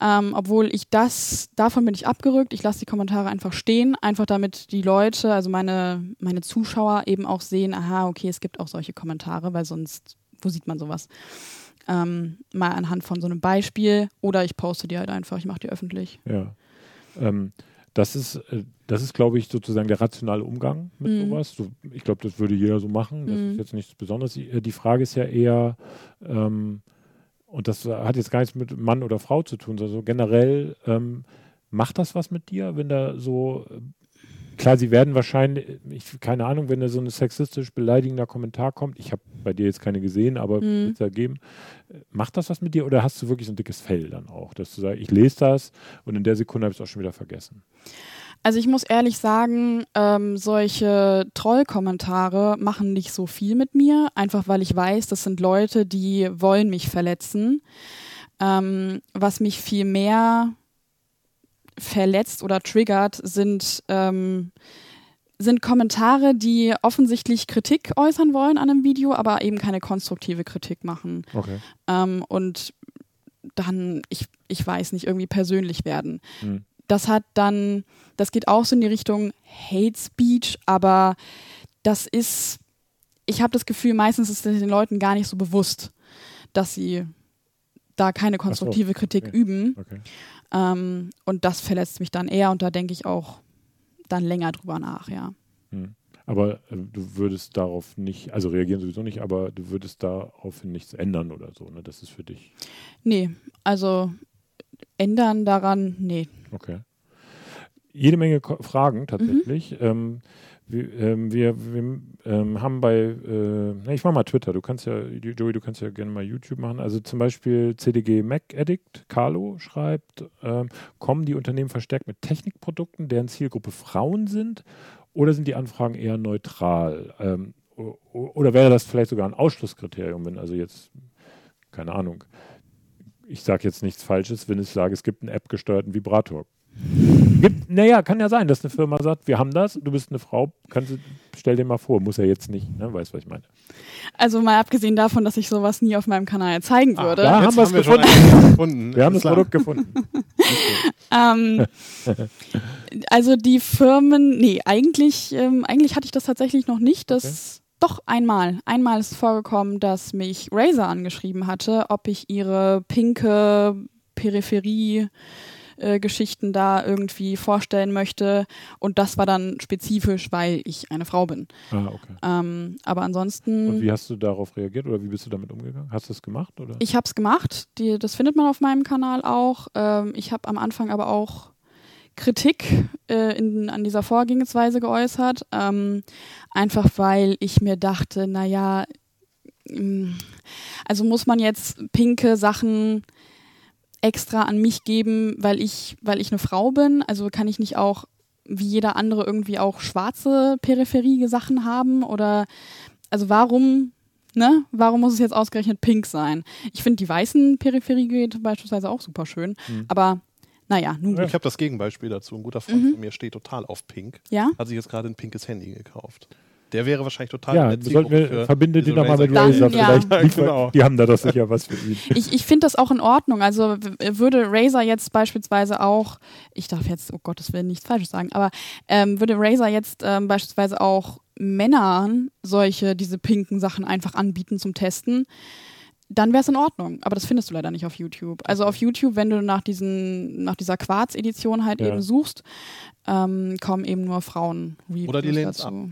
Speaker 3: Ähm, obwohl ich das, davon bin ich abgerückt. Ich lasse die Kommentare einfach stehen, einfach damit die Leute, also meine, meine Zuschauer eben auch sehen, aha, okay, es gibt auch solche Kommentare, weil sonst, wo sieht man sowas? Ähm, mal anhand von so einem Beispiel oder ich poste die halt einfach, ich mache die öffentlich.
Speaker 1: Ja. Ähm, das ist, äh, das ist, glaube ich, sozusagen der rationale Umgang mit
Speaker 3: Mhm.
Speaker 1: sowas. So, ich glaube, das würde jeder so machen. Das
Speaker 3: Mhm.
Speaker 1: ist jetzt nichts Besonderes. Die, äh, die Frage ist ja eher, ähm, und das hat jetzt gar nichts mit Mann oder Frau zu tun, sondern so generell, ähm, macht das was mit dir, wenn da so, äh, klar, sie werden wahrscheinlich, ich, keine Ahnung, wenn da so ein sexistisch beleidigender Kommentar kommt, ich habe bei dir jetzt keine gesehen, aber
Speaker 3: Mhm.
Speaker 1: da geben, macht das was mit dir oder hast du wirklich so ein dickes Fell dann auch, dass du sagst, ich lese das und in der Sekunde habe ich es auch schon wieder vergessen?
Speaker 3: Also ich muss ehrlich sagen, ähm, solche Trollkommentare machen nicht so viel mit mir, einfach weil ich weiß, das sind Leute, die wollen mich verletzen. Ähm, was mich viel mehr verletzt oder triggert, sind, ähm, sind Kommentare, die offensichtlich Kritik äußern wollen an einem Video, aber eben keine konstruktive Kritik machen.
Speaker 1: Okay.
Speaker 3: Ähm, und dann, ich, ich weiß nicht, irgendwie persönlich werden
Speaker 1: Hm.
Speaker 3: das hat dann, das geht auch so in die Richtung Hate Speech, aber das ist, ich habe das Gefühl, meistens ist es den Leuten gar nicht so bewusst, dass sie da keine konstruktive Kritik
Speaker 1: okay.
Speaker 3: üben.
Speaker 1: Okay.
Speaker 3: Ähm, und das verletzt mich dann eher und da denke ich auch dann länger drüber nach, ja.
Speaker 1: Hm. Aber äh, du würdest darauf nicht, also reagieren sowieso nicht, aber du würdest daraufhin nichts ändern oder so, ne? Das ist für dich.
Speaker 3: Nee, also ändern daran, nee.
Speaker 1: Okay. Jede Menge Ko Fragen tatsächlich. Ähm, wir, ähm, wir, wir ähm, haben bei, äh, ich mach mal Twitter, du kannst ja, Joey, du kannst ja gerne mal YouTube machen. Also zum Beispiel CDG Mac Addict, Carlo schreibt, ähm, kommen die Unternehmen verstärkt mit Technikprodukten, deren Zielgruppe Frauen sind, oder sind die Anfragen eher neutral? Ähm, oder wäre das vielleicht sogar ein Ausschlusskriterium, wenn also jetzt, keine Ahnung, ich sage jetzt nichts Falsches, wenn ich sage, es gibt einen App-gesteuerten Vibrator. Gibt, naja, kann ja sein, dass eine Firma sagt, wir haben das, du bist eine Frau, kannst du, stell dir mal vor, muss er jetzt nicht, ne? weißt was ich meine.
Speaker 3: Also mal abgesehen davon, dass ich sowas nie auf meinem Kanal zeigen würde.
Speaker 1: da haben wir's
Speaker 2: wir schon
Speaker 1: gefunden.
Speaker 2: gefunden.
Speaker 1: Wir haben das
Speaker 2: Klar.
Speaker 1: Produkt gefunden.
Speaker 3: Ähm, Also die Firmen, nee, eigentlich, ähm, eigentlich hatte ich das tatsächlich noch nicht. Das doch einmal. Einmal ist vorgekommen, dass mich Razer angeschrieben hatte, ob ich ihre pinke Peripherie äh, Geschichten da irgendwie vorstellen möchte. Und das war dann spezifisch, weil ich eine Frau bin.
Speaker 1: Ah, okay.
Speaker 3: Ähm, aber ansonsten.
Speaker 1: Und wie hast du darauf reagiert oder wie bist du damit umgegangen? Hast du es gemacht? Oder?
Speaker 3: Ich habe es gemacht. Die, das findet man auf meinem Kanal auch. Ähm, ich habe am Anfang aber auch Kritik äh, in, an dieser Vorgehensweise geäußert. Ähm, einfach weil ich mir dachte, naja, mm, also muss man jetzt pinke Sachen extra an mich geben, weil ich, weil ich eine Frau bin. Also kann ich nicht auch wie jeder andere irgendwie auch schwarze Peripherie-Sachen haben? Oder also warum, ne? Warum muss es jetzt ausgerechnet pink sein? Ich finde die weißen Peripheriegeräte beispielsweise auch super schön,
Speaker 1: Mhm.
Speaker 3: aber naja, nun gut.
Speaker 2: Ich habe das Gegenbeispiel dazu. Ein guter Freund
Speaker 3: Mhm.
Speaker 2: von mir steht total auf Pink.
Speaker 3: Ja?
Speaker 2: Hat sich jetzt gerade ein pinkes Handy gekauft. Der wäre wahrscheinlich total
Speaker 1: Ja, sollten wir, verbinde den doch mal mit
Speaker 2: Razer-
Speaker 3: ja.
Speaker 1: Vielleicht
Speaker 2: genau.
Speaker 1: Die haben da doch sicher was für ihn.
Speaker 3: Ich, ich finde das auch in Ordnung. Also würde Razer jetzt beispielsweise auch, ich darf jetzt, oh Gottes Willen, nichts Falsches sagen, aber ähm, würde Razer jetzt ähm, beispielsweise auch Männern solche, diese pinken Sachen einfach anbieten zum Testen, dann wäre es in Ordnung. Aber das findest du leider nicht auf YouTube. Also auf YouTube, wenn du nach diesen, nach dieser Quarz-Edition halt
Speaker 1: Ja.
Speaker 3: eben suchst, ähm, kommen eben nur Frauen
Speaker 2: Oder die lehnen's
Speaker 3: dazu.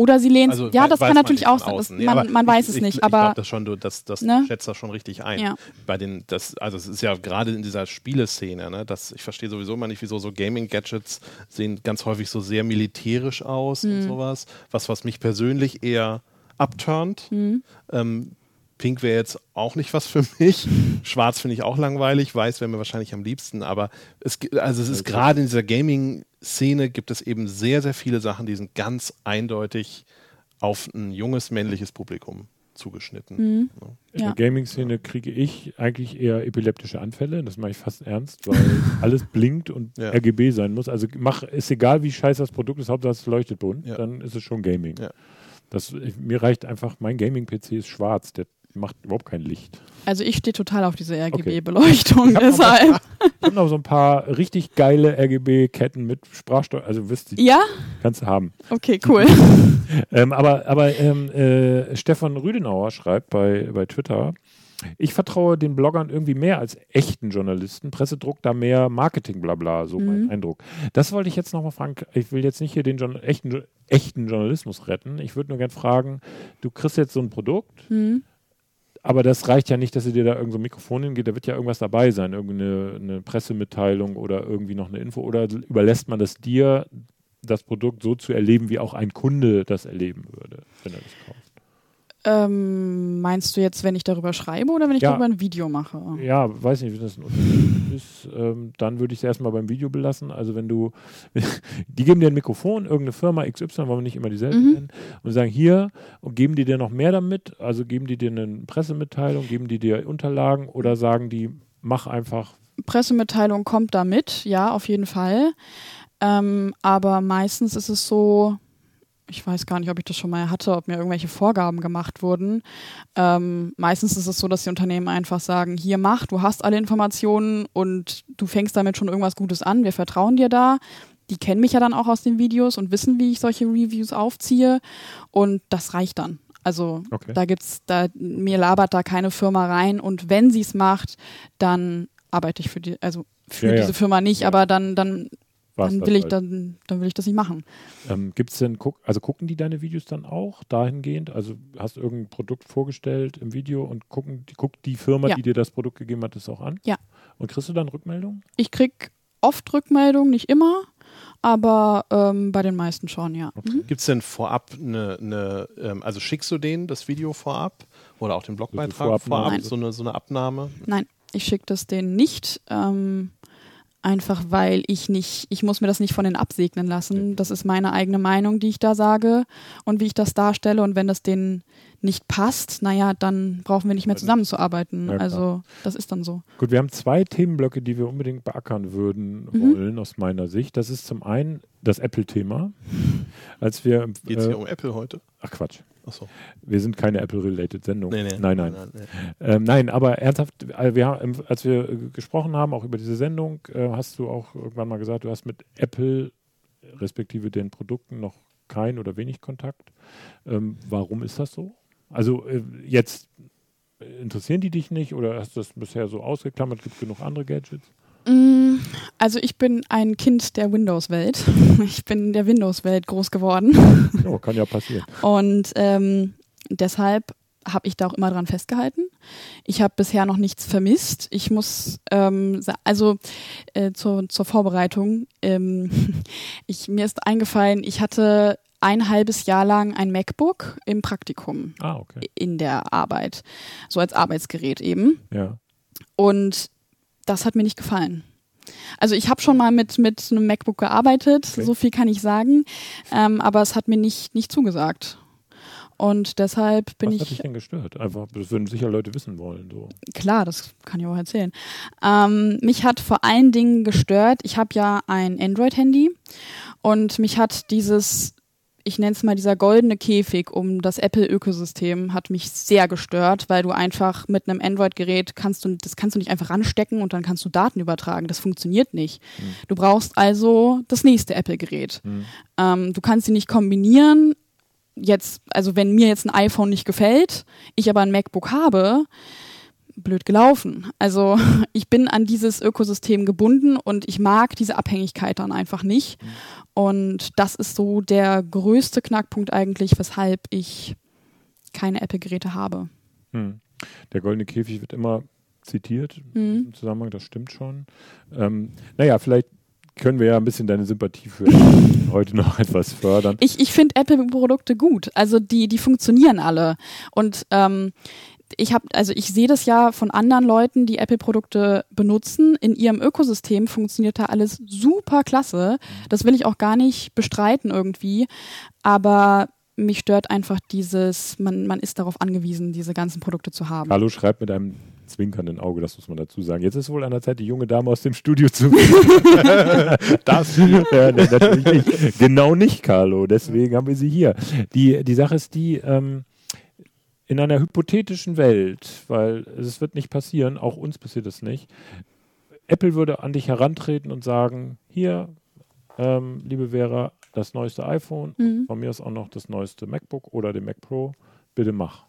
Speaker 3: Oder sie lehnen
Speaker 2: Also,
Speaker 3: Ja, das kann natürlich auch sein. Das.
Speaker 2: Nee,
Speaker 3: man man weiß
Speaker 2: ich,
Speaker 3: es
Speaker 2: ich,
Speaker 3: nicht,
Speaker 2: ich
Speaker 3: aber
Speaker 2: glaube das schon, du, das, das
Speaker 3: Ne?
Speaker 2: schätzt das schon richtig ein.
Speaker 3: Ja.
Speaker 2: Bei den, das, also es ist ja gerade in dieser Spieleszene, ne, das, ich verstehe sowieso immer nicht, wieso so Gaming-Gadgets sehen ganz häufig so sehr militärisch aus
Speaker 3: Mhm.
Speaker 2: und sowas. Was, was mich persönlich eher abturnt.
Speaker 3: Mhm.
Speaker 2: Ähm, Pink wäre jetzt auch nicht was für mich. Schwarz finde ich auch langweilig. Weiß wäre mir wahrscheinlich am liebsten. Aber es, also es ist gerade in dieser Gaming-Szene gibt es eben sehr, sehr viele Sachen, die sind ganz eindeutig auf ein junges männliches Publikum zugeschnitten.
Speaker 3: Mhm.
Speaker 1: In
Speaker 3: Ja.
Speaker 1: der Gaming-Szene kriege ich eigentlich eher epileptische Anfälle. Das mache ich fast ernst, weil alles blinkt und
Speaker 2: Ja.
Speaker 1: RGB sein muss. Also mach, ist egal, wie scheiße das Produkt ist, Hauptsache es leuchtet bunt,
Speaker 2: Ja.
Speaker 1: dann ist es schon Gaming.
Speaker 2: Ja.
Speaker 1: Das, ich, mir reicht einfach, mein Gaming-PC ist schwarz, der macht überhaupt kein Licht.
Speaker 3: Also ich stehe total auf diese
Speaker 1: Okay.
Speaker 3: RGB-Beleuchtung, deshalb.
Speaker 1: Ich habe noch so ein paar richtig geile RGB-Ketten mit Sprachsteuer, also wisst ihr,
Speaker 3: Ja?
Speaker 1: kannst du haben.
Speaker 3: Okay, cool.
Speaker 1: Ähm, aber aber ähm, äh, Stefan Rüdenauer schreibt bei, bei Twitter, ich vertraue den Bloggern irgendwie mehr als echten Journalisten. Presse druckt da mehr Marketing, bla bla, so mein
Speaker 3: Mhm.
Speaker 1: Eindruck. Das wollte ich jetzt nochmal fragen. Ich will jetzt nicht hier den echten, echten Journalismus retten. Ich würde nur gerne fragen, du kriegst jetzt so ein Produkt,
Speaker 3: Hm.
Speaker 1: Aber das reicht ja nicht, dass ihr dir da irgend so Mikrofon hingeht. Da wird ja irgendwas dabei sein, irgendeine eine Pressemitteilung oder irgendwie noch eine Info. Oder überlässt man das dir, das Produkt so zu erleben, wie auch ein Kunde das erleben würde, wenn er das kauft?
Speaker 3: Ähm, meinst du jetzt, wenn ich darüber schreibe oder wenn ich
Speaker 1: Ja.
Speaker 3: darüber ein Video mache?
Speaker 1: Ja, weiß nicht, wie das ein Unterschied ist. Ähm, dann würde ich es erstmal beim Video belassen. Also wenn du, die geben dir ein Mikrofon, irgendeine Firma XY, wollen wir nicht immer dieselbe
Speaker 3: Mhm.
Speaker 1: nennen, und sagen hier, und geben die dir noch mehr damit? Also geben die dir eine Pressemitteilung, geben die dir Unterlagen oder sagen die, mach einfach
Speaker 3: Pressemitteilung kommt da mit, ja, auf jeden Fall. Ähm, aber meistens ist es so, ich weiß gar nicht, ob ich das schon mal hatte, ob mir irgendwelche Vorgaben gemacht wurden. Ähm, meistens ist es so, dass die Unternehmen einfach sagen, hier mach, du hast alle Informationen und du fängst damit schon irgendwas Gutes an, wir vertrauen dir da. Die kennen mich ja dann auch aus den Videos und wissen, wie ich solche Reviews aufziehe und das reicht dann. Also
Speaker 1: Okay.
Speaker 3: da gibt's, da mir labert da keine Firma rein und wenn sie es macht, dann arbeite ich für die, also für
Speaker 1: Ja, ja.
Speaker 3: diese Firma nicht,
Speaker 1: Ja.
Speaker 3: aber dann, dann, dann will ich
Speaker 1: halt.
Speaker 3: dann, dann will ich das nicht machen.
Speaker 1: Ähm, gibt's denn, guck, also gucken die deine Videos dann auch dahingehend? Also hast du irgendein Produkt vorgestellt im Video und gucken, die, guckt die Firma,
Speaker 3: Ja.
Speaker 1: die dir das Produkt gegeben hat, das auch an?
Speaker 3: Ja.
Speaker 1: Und kriegst du dann Rückmeldungen?
Speaker 3: Ich krieg oft Rückmeldungen, nicht immer, aber ähm, bei den meisten schon, ja. Mhm.
Speaker 2: Gibt es denn vorab eine, eine ähm, also schickst du denen das Video vorab oder auch den Blogbeitrag vorab,
Speaker 3: Nein.
Speaker 2: so eine, so eine Abnahme?
Speaker 3: Nein, ich schicke das denen nicht. Ähm, einfach weil ich nicht, ich muss mir das nicht von denen absegnen lassen. Das ist meine eigene Meinung, die ich da sage und wie ich das darstelle. Und wenn das denen nicht passt, naja, dann brauchen wir nicht mehr zusammenzuarbeiten.
Speaker 1: Ja,
Speaker 3: also das ist dann so.
Speaker 1: Gut, wir haben zwei Themenblöcke, die wir unbedingt beackern würden
Speaker 3: Mhm.
Speaker 1: wollen, aus meiner Sicht. Das ist zum einen das Apple-Thema. Als wir,
Speaker 2: Geht es
Speaker 1: äh,
Speaker 2: hier um Apple heute?
Speaker 1: ach Quatsch,
Speaker 2: Achso.
Speaker 1: Wir sind keine Apple-related Sendung.
Speaker 2: Nee, nee.
Speaker 1: Nein, nein.
Speaker 2: nein, nee.
Speaker 1: Ähm, nein, aber ernsthaft, äh, wir haben, als wir äh, gesprochen haben, auch über diese Sendung, äh, hast du auch irgendwann mal gesagt, du hast mit Apple respektive den Produkten noch kein oder wenig Kontakt. Ähm, warum ist das so? Also äh, jetzt äh, interessieren die dich nicht oder hast du das bisher so ausgeklammert? Gibt es genug andere Gadgets?
Speaker 3: Mm, Also ich bin ein Kind der Windows-Welt. Ich bin in der Windows-Welt groß geworden.
Speaker 1: Ja, kann ja passieren.
Speaker 3: Und ähm, deshalb habe ich da auch immer dran festgehalten. Ich habe bisher noch nichts vermisst. Ich muss, ähm, also äh, zur, zur Vorbereitung, ähm, ich, mir ist eingefallen, ich hatte ein halbes Jahr lang ein MacBook im Praktikum
Speaker 1: Ah, okay.
Speaker 3: in der Arbeit, so als Arbeitsgerät eben.
Speaker 1: Ja.
Speaker 3: Und das hat mir nicht gefallen. Also ich habe schon mal mit, mit einem MacBook gearbeitet,
Speaker 1: Okay.
Speaker 3: so viel kann ich sagen, ähm, aber es hat mir nicht, nicht zugesagt. Und deshalb bin
Speaker 1: Was
Speaker 3: ich,
Speaker 1: hat dich denn gestört? Einfach, das würden sicher Leute wissen wollen. So.
Speaker 3: klar, das kann ich auch erzählen. Ähm, mich hat vor allen Dingen gestört, ich habe ja ein Android-Handy und mich hat dieses, ich nenne es mal dieser goldene Käfig um das Apple-Ökosystem hat mich sehr gestört, weil du einfach mit einem Android-Gerät kannst du, das kannst du nicht einfach ranstecken und dann kannst du Daten übertragen. Das funktioniert nicht. Du brauchst also das nächste Apple-Gerät.
Speaker 1: Hm.
Speaker 3: Ähm, du kannst sie nicht kombinieren. Jetzt, also wenn mir jetzt ein iPhone nicht gefällt, ich aber ein MacBook habe, blöd gelaufen. Also ich bin an dieses Ökosystem gebunden und ich mag diese Abhängigkeit dann einfach nicht. Und das ist so der größte Knackpunkt eigentlich, weshalb ich keine Apple-Geräte habe.
Speaker 1: Hm. Der goldene Käfig wird immer zitiert
Speaker 3: Mhm.
Speaker 1: im Zusammenhang, das stimmt schon. Ähm, naja, vielleicht können wir ja ein bisschen deine Sympathie für heute noch etwas fördern.
Speaker 3: Ich, ich finde Apple-Produkte gut. Also die, die funktionieren alle. Und ähm, ich habe, also ich sehe das ja von anderen Leuten, die Apple-Produkte benutzen. In ihrem Ökosystem funktioniert da alles super klasse. Das will ich auch gar nicht bestreiten irgendwie. Aber mich stört einfach dieses, man, man ist darauf angewiesen, diese ganzen Produkte zu haben.
Speaker 1: Carlo schreibt mit einem zwinkernden Auge, das muss man dazu sagen. Jetzt ist wohl an der Zeit, die junge Dame aus dem Studio zu. das ne, natürlich nicht. Genau nicht, Carlo. Deswegen haben wir sie hier. Die, die Sache ist die, ähm, in einer hypothetischen Welt, weil es wird nicht passieren, auch uns passiert es nicht. Apple würde an dich herantreten und sagen: Hier, ähm, liebe Vera, das neueste iPhone,
Speaker 3: Mhm.
Speaker 1: von mir ist auch noch das neueste MacBook oder den Mac Pro. Bitte mach.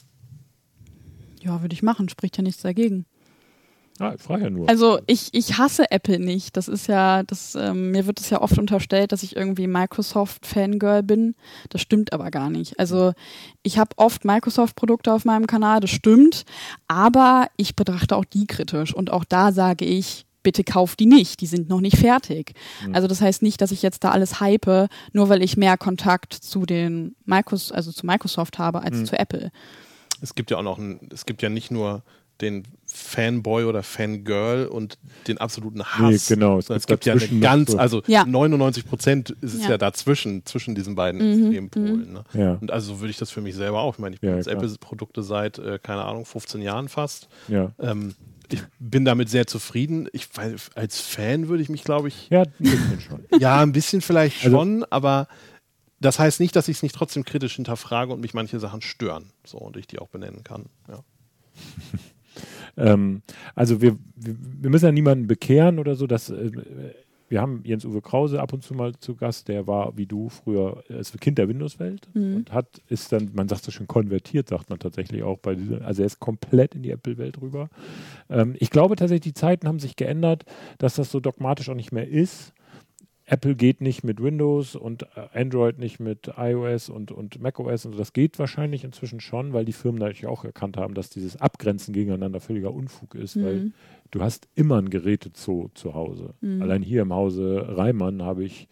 Speaker 3: Ja, würde ich machen, spricht ja nichts dagegen.
Speaker 1: Ah, ich frage ja nur.
Speaker 3: Also ich, ich hasse Apple nicht. Das ist ja, das, ähm, mir wird es ja oft unterstellt, dass ich irgendwie Microsoft-Fangirl bin. Das stimmt aber gar nicht. Also ich habe oft Microsoft-Produkte auf meinem Kanal, das stimmt, aber ich betrachte auch die kritisch. Und auch da sage ich, bitte kauf die nicht, die sind noch nicht fertig.
Speaker 1: Mhm.
Speaker 3: Also das heißt nicht, dass ich jetzt da alles hype, nur weil ich mehr Kontakt zu den Micros, also zu Microsoft habe als
Speaker 1: Mhm.
Speaker 3: zu Apple.
Speaker 2: Es gibt ja auch noch, ein, es gibt ja nicht nur den Fanboy oder Fangirl und den absoluten Hass.
Speaker 1: Nee, genau. Es
Speaker 2: Es
Speaker 1: gibt
Speaker 2: ja eine ganz,
Speaker 1: so-
Speaker 2: also
Speaker 3: Ja.
Speaker 2: 99 Prozent ist es
Speaker 3: Ja.
Speaker 2: ja. dazwischen, zwischen diesen beiden
Speaker 3: Mhm,
Speaker 2: Extrempolen. Ne?
Speaker 1: ja,
Speaker 2: Und also so würde ich das für mich selber auch. Ich meine, ich benutze
Speaker 1: klar.
Speaker 2: Apple-Produkte seit, äh, keine Ahnung, 15 Jahren fast.
Speaker 1: ja.
Speaker 2: Ähm, ich bin damit sehr zufrieden. Ich, als Fan würde ich mich, glaube ich,
Speaker 1: Ja, ein bisschen schon.
Speaker 2: ja, ein bisschen vielleicht
Speaker 1: Also-
Speaker 2: schon, aber das heißt nicht, dass ich es nicht trotzdem kritisch hinterfrage und mich manche Sachen stören. So, und ich die auch benennen kann. Ja.
Speaker 1: Ähm, also wir, wir, wir müssen ja niemanden bekehren oder so. Dass, äh, wir haben Jens-Uwe Krause ab und zu mal zu Gast, der war wie du früher äh, ist Kind der Windows-Welt
Speaker 3: Mhm.
Speaker 1: und hat, ist dann, man sagt so schon konvertiert, sagt man tatsächlich auch bei dieser, also er ist komplett in die Apple-Welt rüber. Ähm, ich glaube tatsächlich, die Zeiten haben sich geändert, dass das so dogmatisch auch nicht mehr ist. Apple geht nicht mit Windows und äh, Android nicht mit iOS und, und macOS und so. Das geht wahrscheinlich inzwischen schon, weil die Firmen natürlich auch erkannt haben, dass dieses Abgrenzen gegeneinander völliger Unfug ist, weil
Speaker 3: Mhm.
Speaker 1: du hast immer ein Gerätezoo zu Hause.
Speaker 3: Mhm.
Speaker 1: Allein hier im Hause Reimann habe ich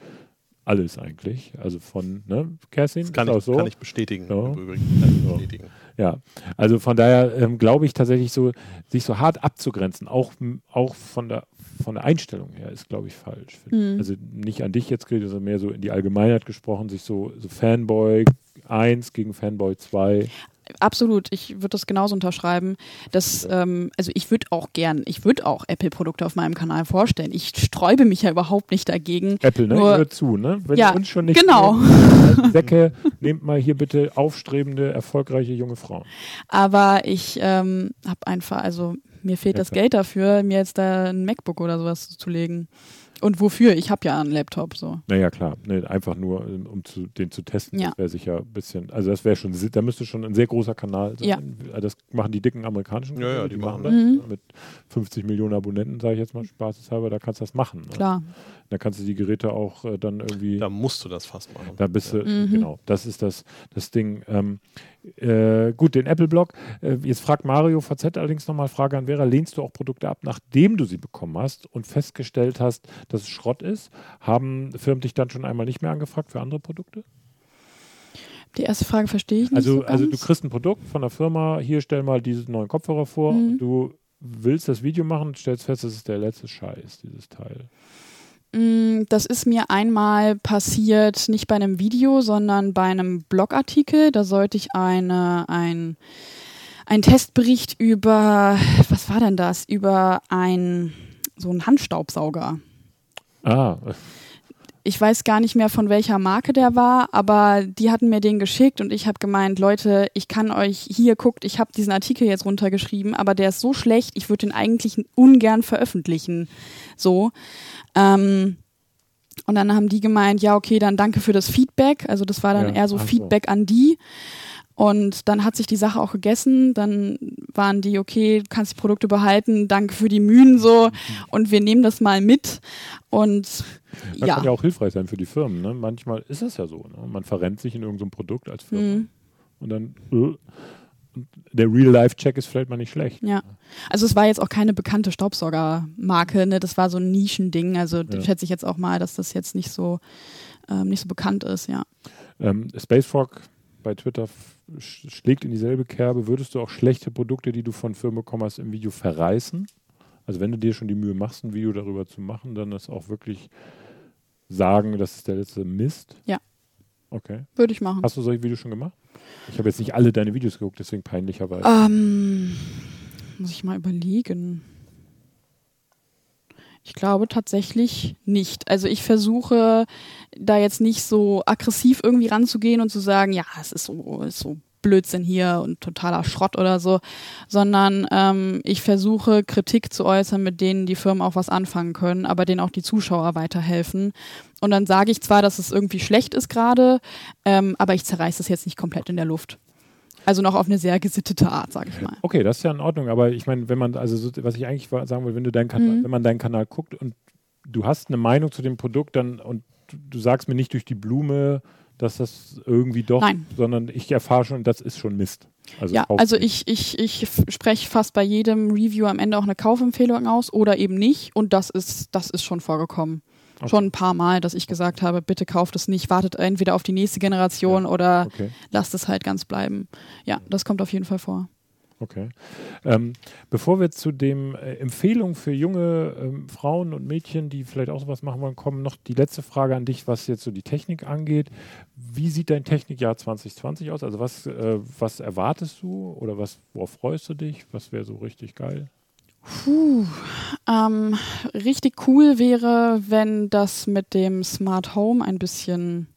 Speaker 1: alles eigentlich. Also von, ne, Kerstin?
Speaker 2: Das kann,
Speaker 1: ist
Speaker 2: ich,
Speaker 1: auch so?
Speaker 2: kann ich bestätigen. Übrigen.
Speaker 1: Ja.
Speaker 2: bestätigen.
Speaker 1: Ja, also von daher ähm, glaube ich tatsächlich so, sich so hart abzugrenzen, auch, auch von der von der Einstellung her ist, glaube ich, falsch.
Speaker 3: Mhm.
Speaker 1: Also nicht an dich jetzt geredet, sondern mehr so in die Allgemeinheit gesprochen, sich so, so Fanboy 1 gegen Fanboy 2.
Speaker 3: absolut. Ich würde das genauso unterschreiben. Dass, ähm, also ich würde auch gern, ich würde auch Apple-Produkte auf meinem Kanal vorstellen. Ich sträube mich ja überhaupt nicht dagegen.
Speaker 1: Apple, ne?
Speaker 3: Nur-
Speaker 1: Hört zu, ne? Wenn
Speaker 3: Ja,
Speaker 1: ihr uns schon nicht
Speaker 3: genau.
Speaker 1: Säcke, nehmt mal hier bitte aufstrebende, erfolgreiche junge Frauen.
Speaker 3: Aber ich ähm, habe einfach, also mir fehlt
Speaker 1: Ja,
Speaker 3: das. Geld dafür, mir jetzt da ein MacBook oder sowas zu legen. Und wofür? Ich habe ja einen Laptop so.
Speaker 1: Naja, klar. Ne, einfach nur, um um zu, den zu testen.
Speaker 3: Ja.
Speaker 1: Das wäre sicher ein bisschen, also das wäre schon, da müsste schon ein sehr großer Kanal sein.
Speaker 3: Ja.
Speaker 1: Das machen die dicken amerikanischen
Speaker 2: Ja, ja,
Speaker 1: Kanäle,
Speaker 2: die
Speaker 1: die machen das. ne, Mit 50 Millionen Abonnenten, sage ich jetzt mal spaßeshalber, da kannst du das machen. Ne?
Speaker 3: Klar.
Speaker 1: Da kannst du die Geräte auch äh, dann irgendwie.
Speaker 2: Da musst du das fast machen.
Speaker 1: Da bist du,
Speaker 3: Mhm.
Speaker 1: genau, das ist das, das Ding. Ähm, äh, gut, den Apple-Blog. Äh, jetzt fragt Mario VZ allerdings nochmal Frage an Vera. Lehnst du auch Produkte ab, nachdem du sie bekommen hast und festgestellt hast, dass es Schrott ist? Haben Firmen dich dann schon einmal nicht mehr angefragt für andere Produkte?
Speaker 3: Die erste Frage verstehe ich nicht.
Speaker 1: Also,
Speaker 3: so
Speaker 1: also du kriegst ein Produkt von der Firma, hier stell mal diesen neuen Kopfhörer vor.
Speaker 3: Mhm.
Speaker 1: Du willst das Video machen, stellst fest, das ist der letzte Scheiß, dieses Teil.
Speaker 3: Mm, Das ist mir einmal passiert, nicht bei einem Video, sondern bei einem Blogartikel. Da sollte ich eine, ein, einen Testbericht über, was war denn das? Über ein, so einen Handstaubsauger.
Speaker 1: Ah,
Speaker 3: Ich weiß gar nicht mehr, von welcher Marke der war, aber die hatten mir den geschickt und ich habe gemeint, Leute, ich kann euch hier guckt, ich habe diesen Artikel jetzt runtergeschrieben, aber der ist so schlecht, ich würde den eigentlich ungern veröffentlichen. So. Ähm, und dann haben die gemeint, ja, okay, dann danke für das Feedback. Also das war dann
Speaker 1: Ja,
Speaker 3: eher so
Speaker 1: ach so.
Speaker 3: Feedback an die. Und dann hat sich die Sache auch gegessen. Dann waren die, okay, du kannst die Produkte behalten, danke für die Mühen so. Und wir nehmen das mal mit. Und
Speaker 1: Das
Speaker 3: ja.
Speaker 1: kann ja auch hilfreich sein für die Firmen. Ne? Manchmal ist es ja so. Ne? Man verrennt sich in irgendeinem Produkt als Firma
Speaker 3: Mhm.
Speaker 1: und dann äh, der Real-Life-Check ist vielleicht mal nicht schlecht.
Speaker 3: Ja. Also es war jetzt auch keine bekannte Staubsaugermarke, ne? Das war so ein Nischending. Also
Speaker 1: Ja.
Speaker 3: schätze ich jetzt auch mal, dass das jetzt nicht so ähm, nicht so bekannt ist, ja.
Speaker 1: Ähm, Spacefrog bei Twitter schlägt in dieselbe Kerbe. Würdest du auch schlechte Produkte, die du von Firmen bekommen hast, im Video verreißen? Also wenn du dir schon die Mühe machst, ein Video darüber zu machen, dann das auch wirklich sagen, das ist der letzte Mist?
Speaker 3: Ja.
Speaker 1: Okay.
Speaker 3: Würde ich machen.
Speaker 1: Hast du solche Videos schon gemacht? Ich habe jetzt nicht alle deine Videos geguckt, deswegen peinlicherweise.
Speaker 3: Ähm, muss ich mal überlegen. Ich glaube tatsächlich nicht. Also ich versuche da jetzt nicht so aggressiv irgendwie ranzugehen und zu sagen, ja, es ist so, ist so Blödsinn hier und totaler Schrott oder so, sondern ähm, ich versuche Kritik zu äußern, mit denen die Firmen auch was anfangen können, aber denen auch die Zuschauer weiterhelfen. Und dann sage ich zwar, dass es irgendwie schlecht ist gerade, ähm, aber ich zerreiße es jetzt nicht komplett in der Luft. Also noch auf eine sehr gesittete Art, sage ich mal.
Speaker 1: Okay, das ist ja in Ordnung, aber ich meine, wenn man, also so, was ich eigentlich sagen will, wenn du deinen Kanal,
Speaker 3: Mhm.
Speaker 1: wenn man deinen Kanal guckt und du hast eine Meinung zu dem Produkt, dann und du, du sagst mir nicht durch die Blume, dass das irgendwie doch,
Speaker 3: Nein.
Speaker 1: sondern ich erfahre schon, das ist schon Mist. Also
Speaker 3: ja, also ich, ich, ich spreche fast bei jedem Review am Ende auch eine Kaufempfehlung aus oder eben nicht und das ist, das ist schon vorgekommen.
Speaker 1: Okay.
Speaker 3: Schon ein paar Mal, dass ich gesagt habe, bitte kauft es nicht, wartet entweder auf die nächste Generation oder
Speaker 1: Okay,
Speaker 3: lasst es halt ganz bleiben. Ja, das kommt auf jeden Fall vor.
Speaker 1: Okay. Ähm, bevor wir zu dem äh, Empfehlung für junge ähm, Frauen und Mädchen, die vielleicht auch sowas machen wollen, kommen, noch die letzte Frage an dich, was jetzt so die Technik angeht. Wie sieht dein Technikjahr 2020 aus? Also was, äh, was erwartest du oder was, worauf freust du dich? Was wäre so richtig geil?
Speaker 3: Puh, ähm, richtig cool wäre, wenn das mit dem Smart Home ein bisschen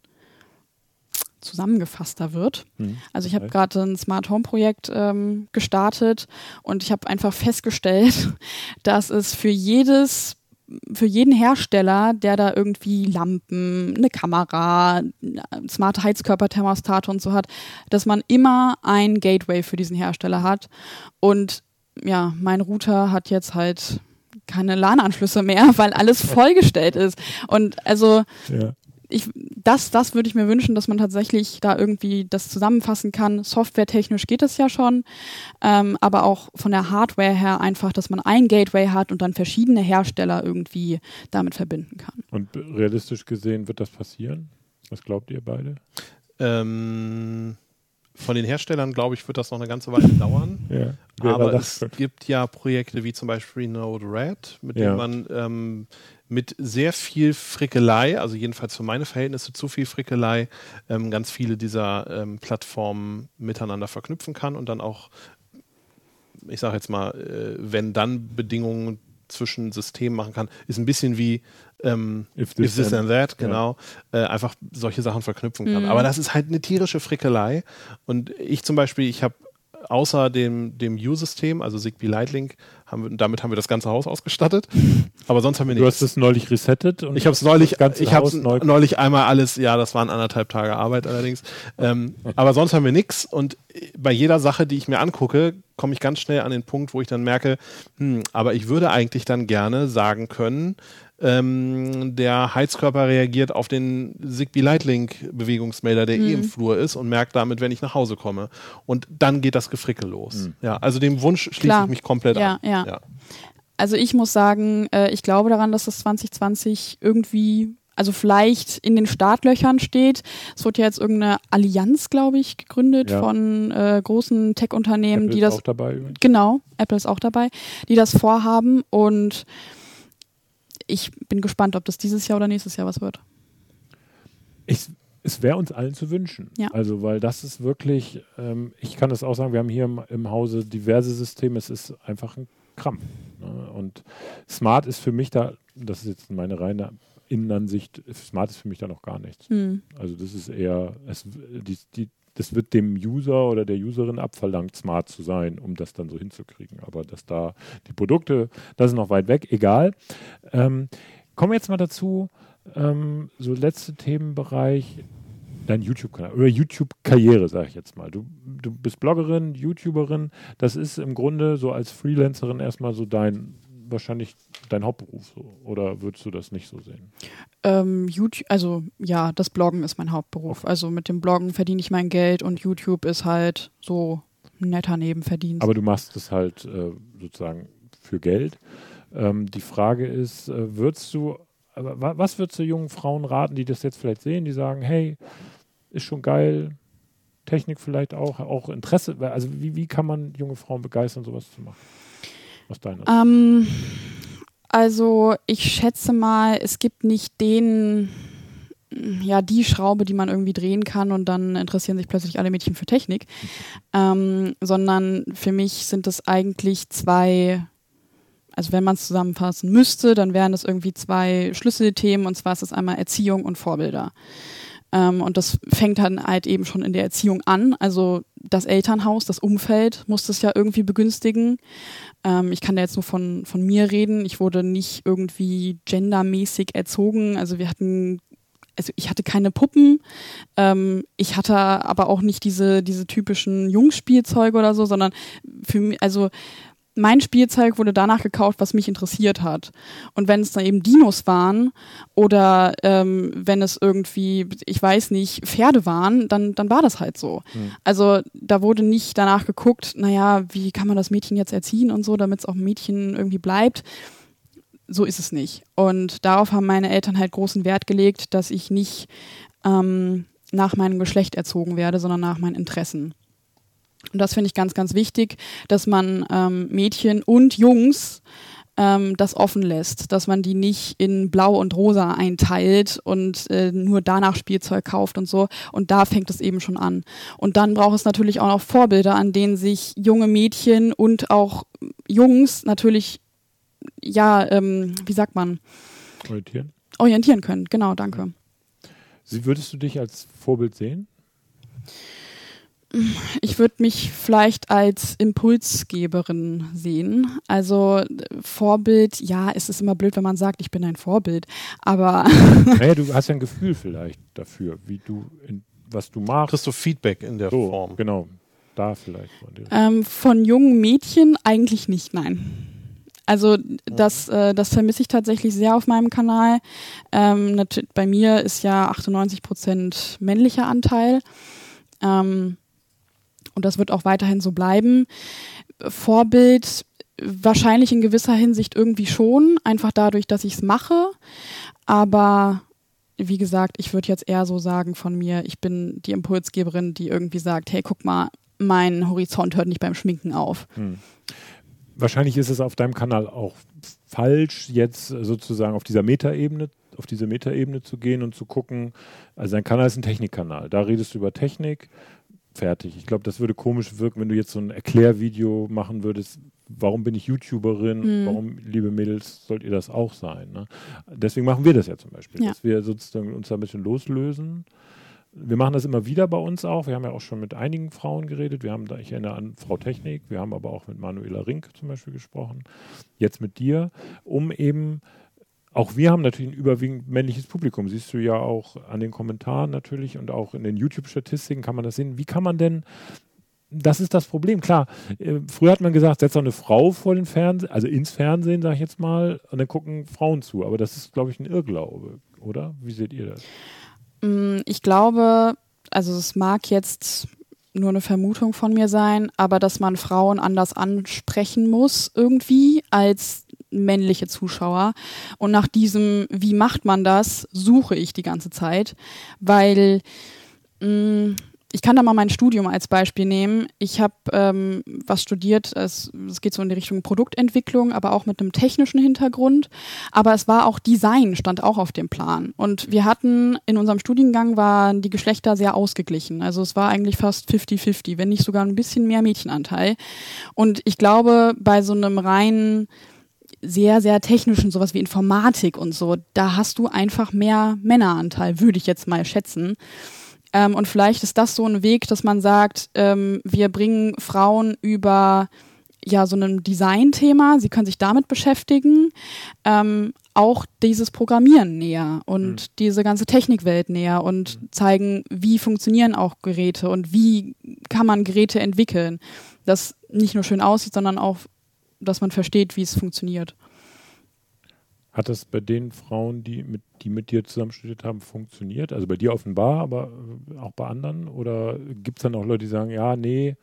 Speaker 3: zusammengefasster wird.
Speaker 1: Hm,
Speaker 3: Also ich habe gerade ein Smart Home Projekt ähm, gestartet und ich habe einfach festgestellt, dass es für jedes für jeden Hersteller, der da irgendwie Lampen, eine Kamera, smarte Heizkörperthermostate und so hat, dass man immer ein Gateway für diesen Hersteller hat. Und ja, mein Router hat jetzt halt keine LAN-Anschlüsse mehr, weil alles vollgestellt ist. Und also
Speaker 1: Ja.
Speaker 3: Ich, das, das würde ich mir wünschen, dass man tatsächlich da irgendwie das zusammenfassen kann. Softwaretechnisch geht es ja schon, ähm, aber auch von der Hardware her einfach, dass man ein Gateway hat und dann verschiedene Hersteller irgendwie damit verbinden kann.
Speaker 1: Und realistisch gesehen wird das passieren? Was glaubt ihr beide?
Speaker 2: Ähm, von den Herstellern, glaube ich, wird das noch eine ganze Weile dauern.
Speaker 1: Ja,
Speaker 2: Aber es gibt ja Projekte wie zum Beispiel Node Red, mit
Speaker 1: Ja.
Speaker 2: denen man ähm, mit sehr viel Frickelei, also jedenfalls für meine Verhältnisse zu viel Frickelei, ähm, ganz viele dieser ähm, Plattformen miteinander verknüpfen kann und dann auch, ich sage jetzt mal, äh, wenn dann Bedingungen zwischen Systemen machen kann, ist ein bisschen wie ähm,
Speaker 1: If
Speaker 2: If
Speaker 1: this,
Speaker 2: this
Speaker 1: and-
Speaker 2: and that,
Speaker 1: ja.
Speaker 2: genau, äh, einfach solche Sachen verknüpfen kann.
Speaker 3: Mhm.
Speaker 2: Aber das ist halt eine tierische Frickelei. Und ich zum Beispiel, ich habe außer dem, dem U-System, also Zigbee Lightlink, haben wir, damit haben wir das ganze Haus ausgestattet. Aber sonst haben wir
Speaker 1: Du hast
Speaker 2: nichts.
Speaker 1: es neulich resettet und
Speaker 2: Ich habe es neulich, ich habe
Speaker 1: neu.
Speaker 2: neulich einmal alles, ja, das waren anderthalb Tage Arbeit allerdings. Ähm, aber sonst haben wir nichts und bei jeder Sache, die ich mir angucke, komme ich ganz schnell an den Punkt, wo ich dann merke, hm, aber ich würde eigentlich dann gerne sagen können, ähm, der Heizkörper reagiert auf den Zigbee Lightlink Bewegungsmelder, der eh im Flur ist und merkt damit, wenn ich nach Hause komme. Und dann geht das Gefrickel los. Ja, also dem Wunsch schließe
Speaker 3: Klar.
Speaker 2: ich mich komplett
Speaker 3: Ja,
Speaker 2: an.
Speaker 3: ja.
Speaker 2: ja.
Speaker 3: Also ich muss sagen, äh, ich glaube daran, dass das 2020 irgendwie, also vielleicht in den Startlöchern steht. Es wird ja jetzt irgendeine Allianz, glaube ich, gegründet
Speaker 1: Ja.
Speaker 3: von äh, großen Tech-Unternehmen,
Speaker 1: Apple
Speaker 3: die
Speaker 1: ist
Speaker 3: das
Speaker 1: auch dabei. übrigens.
Speaker 3: Genau, Apple ist auch dabei, die das vorhaben und ich bin gespannt, ob das dieses Jahr oder nächstes Jahr was wird.
Speaker 1: Ich, es wäre uns allen zu wünschen.
Speaker 3: Ja.
Speaker 1: Also, weil das ist wirklich, ähm, ich kann das auch sagen, wir haben hier im, im Hause diverse Systeme, es ist einfach ein Krampf. Ne? Und Smart ist für mich da, das ist jetzt meine reine Innenansicht, Smart ist für mich da noch gar nichts.
Speaker 3: Hm.
Speaker 1: Also das ist eher, es, die, die, das wird dem User oder der Userin abverlangt, smart zu sein, um das dann so hinzukriegen. Aber dass da die Produkte, das ist noch weit weg, egal. Ähm, kommen wir jetzt mal dazu, ähm, so letzte Themenbereich, dein YouTube-Kanal oder YouTube-Karriere, sage ich jetzt mal. Du, du bist Bloggerin, YouTuberin, das ist im Grunde so als Freelancerin erstmal so dein, wahrscheinlich dein Hauptberuf so. Oder würdest du das nicht so sehen?
Speaker 3: Ähm, YouTube, also ja, das Bloggen ist mein Hauptberuf. Also mit dem Bloggen verdiene ich mein Geld und YouTube ist halt so ein netter Nebenverdienst.
Speaker 1: Aber du machst es halt äh, sozusagen für Geld. Ähm, die Frage ist, äh, würdest du, was würdest du jungen Frauen raten, die das jetzt vielleicht sehen, die sagen, hey, ist schon geil, Technik vielleicht auch, auch Interesse, also wie, wie kann man junge Frauen begeistern, sowas zu machen? Aus deiner Sicht?
Speaker 3: Ähm, also ich schätze mal, es gibt nicht den, ja, die Schraube, die man irgendwie drehen kann und dann interessieren sich plötzlich alle Mädchen für Technik, ähm, sondern für mich sind es eigentlich zwei, also wenn man es zusammenfassen müsste, dann wären das irgendwie zwei Schlüsselthemen und zwar ist es einmal Erziehung und Vorbilder. Ähm, und das fängt dann halt eben schon in der Erziehung an. Also das Elternhaus, das Umfeld muss das ja irgendwie begünstigen. Ähm, ich kann da jetzt nur von, von mir reden. Ich wurde nicht irgendwie gendermäßig erzogen. Also wir hatten, also ich hatte keine Puppen. Ähm, ich hatte aber auch nicht diese, diese typischen Jungspielzeuge oder so, sondern für mich, also mein Spielzeug wurde danach gekauft, was mich interessiert hat. Und wenn es dann eben Dinos waren oder ähm, wenn es irgendwie, ich weiß nicht, Pferde waren, dann, dann war das halt so. Also da wurde nicht danach geguckt, naja, wie kann man das Mädchen jetzt erziehen und so, damit es auch ein Mädchen irgendwie bleibt. So ist es nicht. Und darauf haben meine Eltern halt großen Wert gelegt, dass ich nicht ähm, nach meinem Geschlecht erzogen werde, sondern nach meinen Interessen. Und das finde ich ganz, ganz wichtig, dass man ähm, Mädchen und Jungs ähm, das offen lässt, dass man die nicht in Blau und Rosa einteilt und äh, nur danach Spielzeug kauft und so. Und da fängt es eben schon an. Und dann braucht es natürlich auch noch Vorbilder, an denen sich junge Mädchen und auch Jungs natürlich, ja, ähm, wie sagt man,
Speaker 1: Orientieren?
Speaker 3: orientieren können. Genau, danke.
Speaker 1: Sie, würdest du dich als Vorbild sehen?
Speaker 3: Ich würde mich vielleicht als Impulsgeberin sehen. Also Vorbild, ja, es ist immer blöd, wenn man sagt, ich bin ein Vorbild. Aber
Speaker 1: naja, du hast ja ein Gefühl vielleicht dafür, wie du, in, was du machst.
Speaker 2: Kriegst du Feedback in der
Speaker 1: So,
Speaker 2: Form?
Speaker 1: genau. Da vielleicht. Von dir.
Speaker 3: ähm, von jungen Mädchen eigentlich nicht, nein. Also das, äh, das vermisse ich tatsächlich sehr auf meinem Kanal. Ähm, bei mir ist ja 98 Prozent männlicher Anteil. Ähm, und das wird auch weiterhin so bleiben. Vorbild wahrscheinlich in gewisser Hinsicht irgendwie schon, einfach dadurch, dass ich es mache. Aber wie gesagt, ich würde jetzt eher so sagen von mir, ich bin die Impulsgeberin, die irgendwie sagt, hey, guck mal, mein Horizont hört nicht beim Schminken auf. Hm.
Speaker 1: Wahrscheinlich ist es auf deinem Kanal auch falsch, jetzt sozusagen auf dieser Metaebene auf diese Metaebene zu gehen und zu gucken, also dein Kanal ist ein Technikkanal, da redest du über Technik, fertig. Ich glaube, das würde komisch wirken, wenn du jetzt so ein Erklärvideo machen würdest, warum bin ich YouTuberin, mhm. warum, liebe Mädels, sollt ihr das auch sein? Ne? Deswegen machen wir das ja zum Beispiel, ja. dass wir sozusagen uns da ein bisschen loslösen. Wir machen das immer wieder bei uns auch. Wir haben ja auch schon mit einigen Frauen geredet. Wir haben da, ich erinnere an Frau Technik, wir haben aber auch mit Manuela Rink zum Beispiel gesprochen, jetzt mit dir, um eben auch wir haben natürlich ein überwiegend männliches Publikum. Siehst du ja auch an den Kommentaren natürlich und auch in den YouTube-Statistiken kann man das sehen. Wie kann man denn das ist das Problem. Klar, äh, früher hat man gesagt, setz doch eine Frau vor den Fernsehen, also ins Fernsehen, sage ich jetzt mal, und dann gucken Frauen zu. Aber das ist, glaube ich, ein Irrglaube, oder? Wie seht ihr das?
Speaker 3: Mm, ich glaube, also es mag jetzt nur eine Vermutung von mir sein, aber dass man Frauen anders ansprechen muss irgendwie als männliche Zuschauer. Und nach diesem, wie macht man das, suche ich die ganze Zeit, weil mh, mm, ich kann da mal mein Studium als Beispiel nehmen. Ich habe ähm, was studiert, es, es geht so in die Richtung Produktentwicklung, aber auch mit einem technischen Hintergrund. Aber es war auch Design, stand auch auf dem Plan. Und wir hatten in unserem Studiengang waren die Geschlechter sehr ausgeglichen. Also es war eigentlich fast 50-50, wenn nicht sogar ein bisschen mehr Mädchenanteil. Und ich glaube, bei so einem reinen sehr, sehr technischen, sowas wie Informatik und so, da hast du einfach mehr Männeranteil, würde ich jetzt mal schätzen. Ähm, und vielleicht ist das so ein Weg, dass man sagt, ähm, wir bringen Frauen über ja so ein Design-Thema, sie können sich damit beschäftigen, ähm, auch dieses Programmieren näher und mhm. diese ganze Technikwelt näher und mhm. zeigen, wie funktionieren auch Geräte und wie kann man Geräte entwickeln, das nicht nur schön aussieht, sondern auch, dass man versteht, wie es funktioniert.
Speaker 1: Hat das bei den Frauen, die mit, die mit dir zusammen studiert haben, funktioniert? Also bei dir offenbar, aber äh, auch bei anderen? Oder gibt es dann auch Leute, die sagen, ja, nee,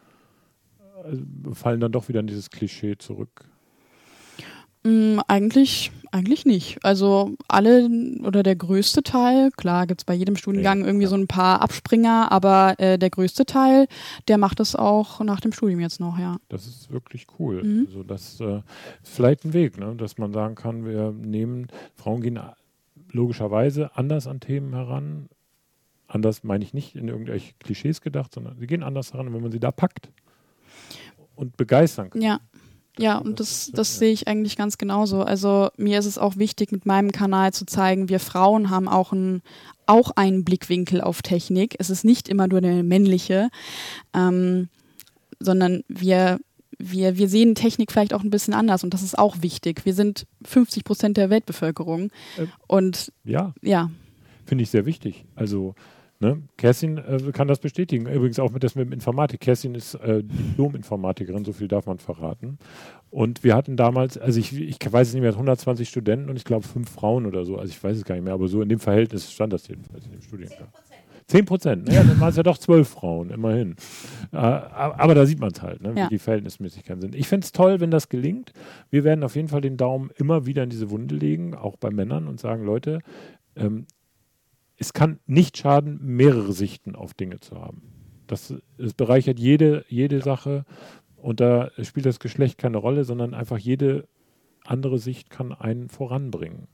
Speaker 1: also fallen dann doch wieder in dieses Klischee zurück?
Speaker 3: Mm, eigentlich, eigentlich nicht. Also alle oder der größte Teil, klar gibt es bei jedem Studiengang irgendwie so ein paar Abspringer, aber äh, der größte Teil, der macht es auch nach dem Studium jetzt noch, ja.
Speaker 1: Das ist wirklich cool. Mhm. Also das äh, ist vielleicht ein Weg, ne? dass man sagen kann, wir nehmen, Frauen gehen logischerweise anders an Themen heran. Anders meine ich nicht in irgendwelche Klischees gedacht, sondern sie gehen anders heran, wenn man sie da packt und begeistern kann.
Speaker 3: Ja. Ja, und das, das sehe ich eigentlich ganz genauso. Also mir ist es auch wichtig, mit meinem Kanal zu zeigen, wir Frauen haben auch, ein, auch einen Blickwinkel auf Technik. Es ist nicht immer nur der männliche, ähm, sondern wir, wir, wir sehen Technik vielleicht auch ein bisschen anders und das ist auch wichtig. Wir sind 50 Prozent der Weltbevölkerung. Äh, und
Speaker 1: ja.
Speaker 3: ja.
Speaker 1: Finde ich sehr wichtig. Also Ne? Kerstin äh, kann das bestätigen. Übrigens auch mit, das mit dem Informatik. Kerstin ist äh, Diplom-Informatikerin, so viel darf man verraten. Und wir hatten damals, also ich, ich weiß es nicht mehr, 120 Studenten und ich glaube fünf Frauen oder so. Also ich weiß es gar nicht mehr, aber so in dem Verhältnis stand das jedenfalls in dem Studiengang. 10 Prozent. Naja, dann waren es ja doch zwölf Frauen, immerhin. Äh, aber da sieht man es halt, ne, wie ja. die Verhältnismäßigkeiten sind. Ich fände es toll, wenn das gelingt. Wir werden auf jeden Fall den Daumen immer wieder in diese Wunde legen, auch bei Männern, und sagen, Leute, ähm, es kann nicht schaden, mehrere Sichten auf Dinge zu haben. Das, es bereichert jede, jede Sache und da spielt das Geschlecht keine Rolle, sondern einfach jede andere Sicht kann einen voranbringen.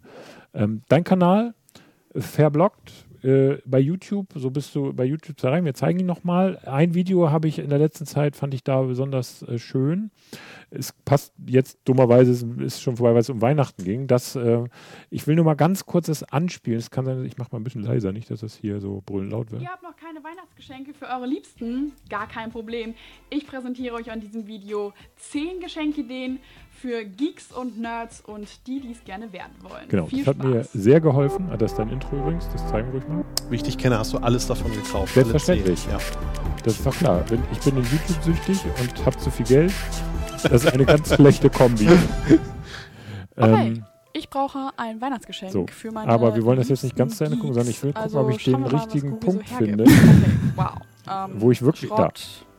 Speaker 1: Ähm, dein Kanal, verblockt, äh, bei YouTube, so bist du bei YouTube zu erreichen. Wir zeigen ihn nochmal. Ein Video habe ich in der letzten Zeit, fand ich da besonders äh, schön. Es passt jetzt dummerweise, es ist schon vorbei, weil es um Weihnachten ging. Das, äh, ich will nur mal ganz kurz das anspielen. Es kann sein, ich mache mal ein bisschen leiser, nicht, dass das hier so brüllend laut wird.
Speaker 3: Ihr habt noch keine Weihnachtsgeschenke für eure Liebsten? Gar kein Problem. Ich präsentiere euch an diesem Video zehn Geschenkideen für Geeks und Nerds und die, die es gerne werden wollen.
Speaker 1: Genau, Viel das hat mir sehr geholfen. Ah, das ist dein Intro übrigens, das zeigen wir ruhig mal.
Speaker 2: Wie ich dich kenne, hast du alles davon gekauft.
Speaker 1: Selbstverständlich. Ja. Das ist doch klar. Ich bin in YouTube süchtig und habe zu viel Geld. Das ist eine ganz schlechte Kombi.
Speaker 3: Okay. Ähm, ich brauche ein Weihnachtsgeschenk so, für meine.
Speaker 1: Aber wir wollen das jetzt nicht ganz zu Ende gucken, sondern ich will gucken, also, ob ich den richtigen Punkt finde. Okay, wow. Um, wo ich wirklich. Schrott. Da.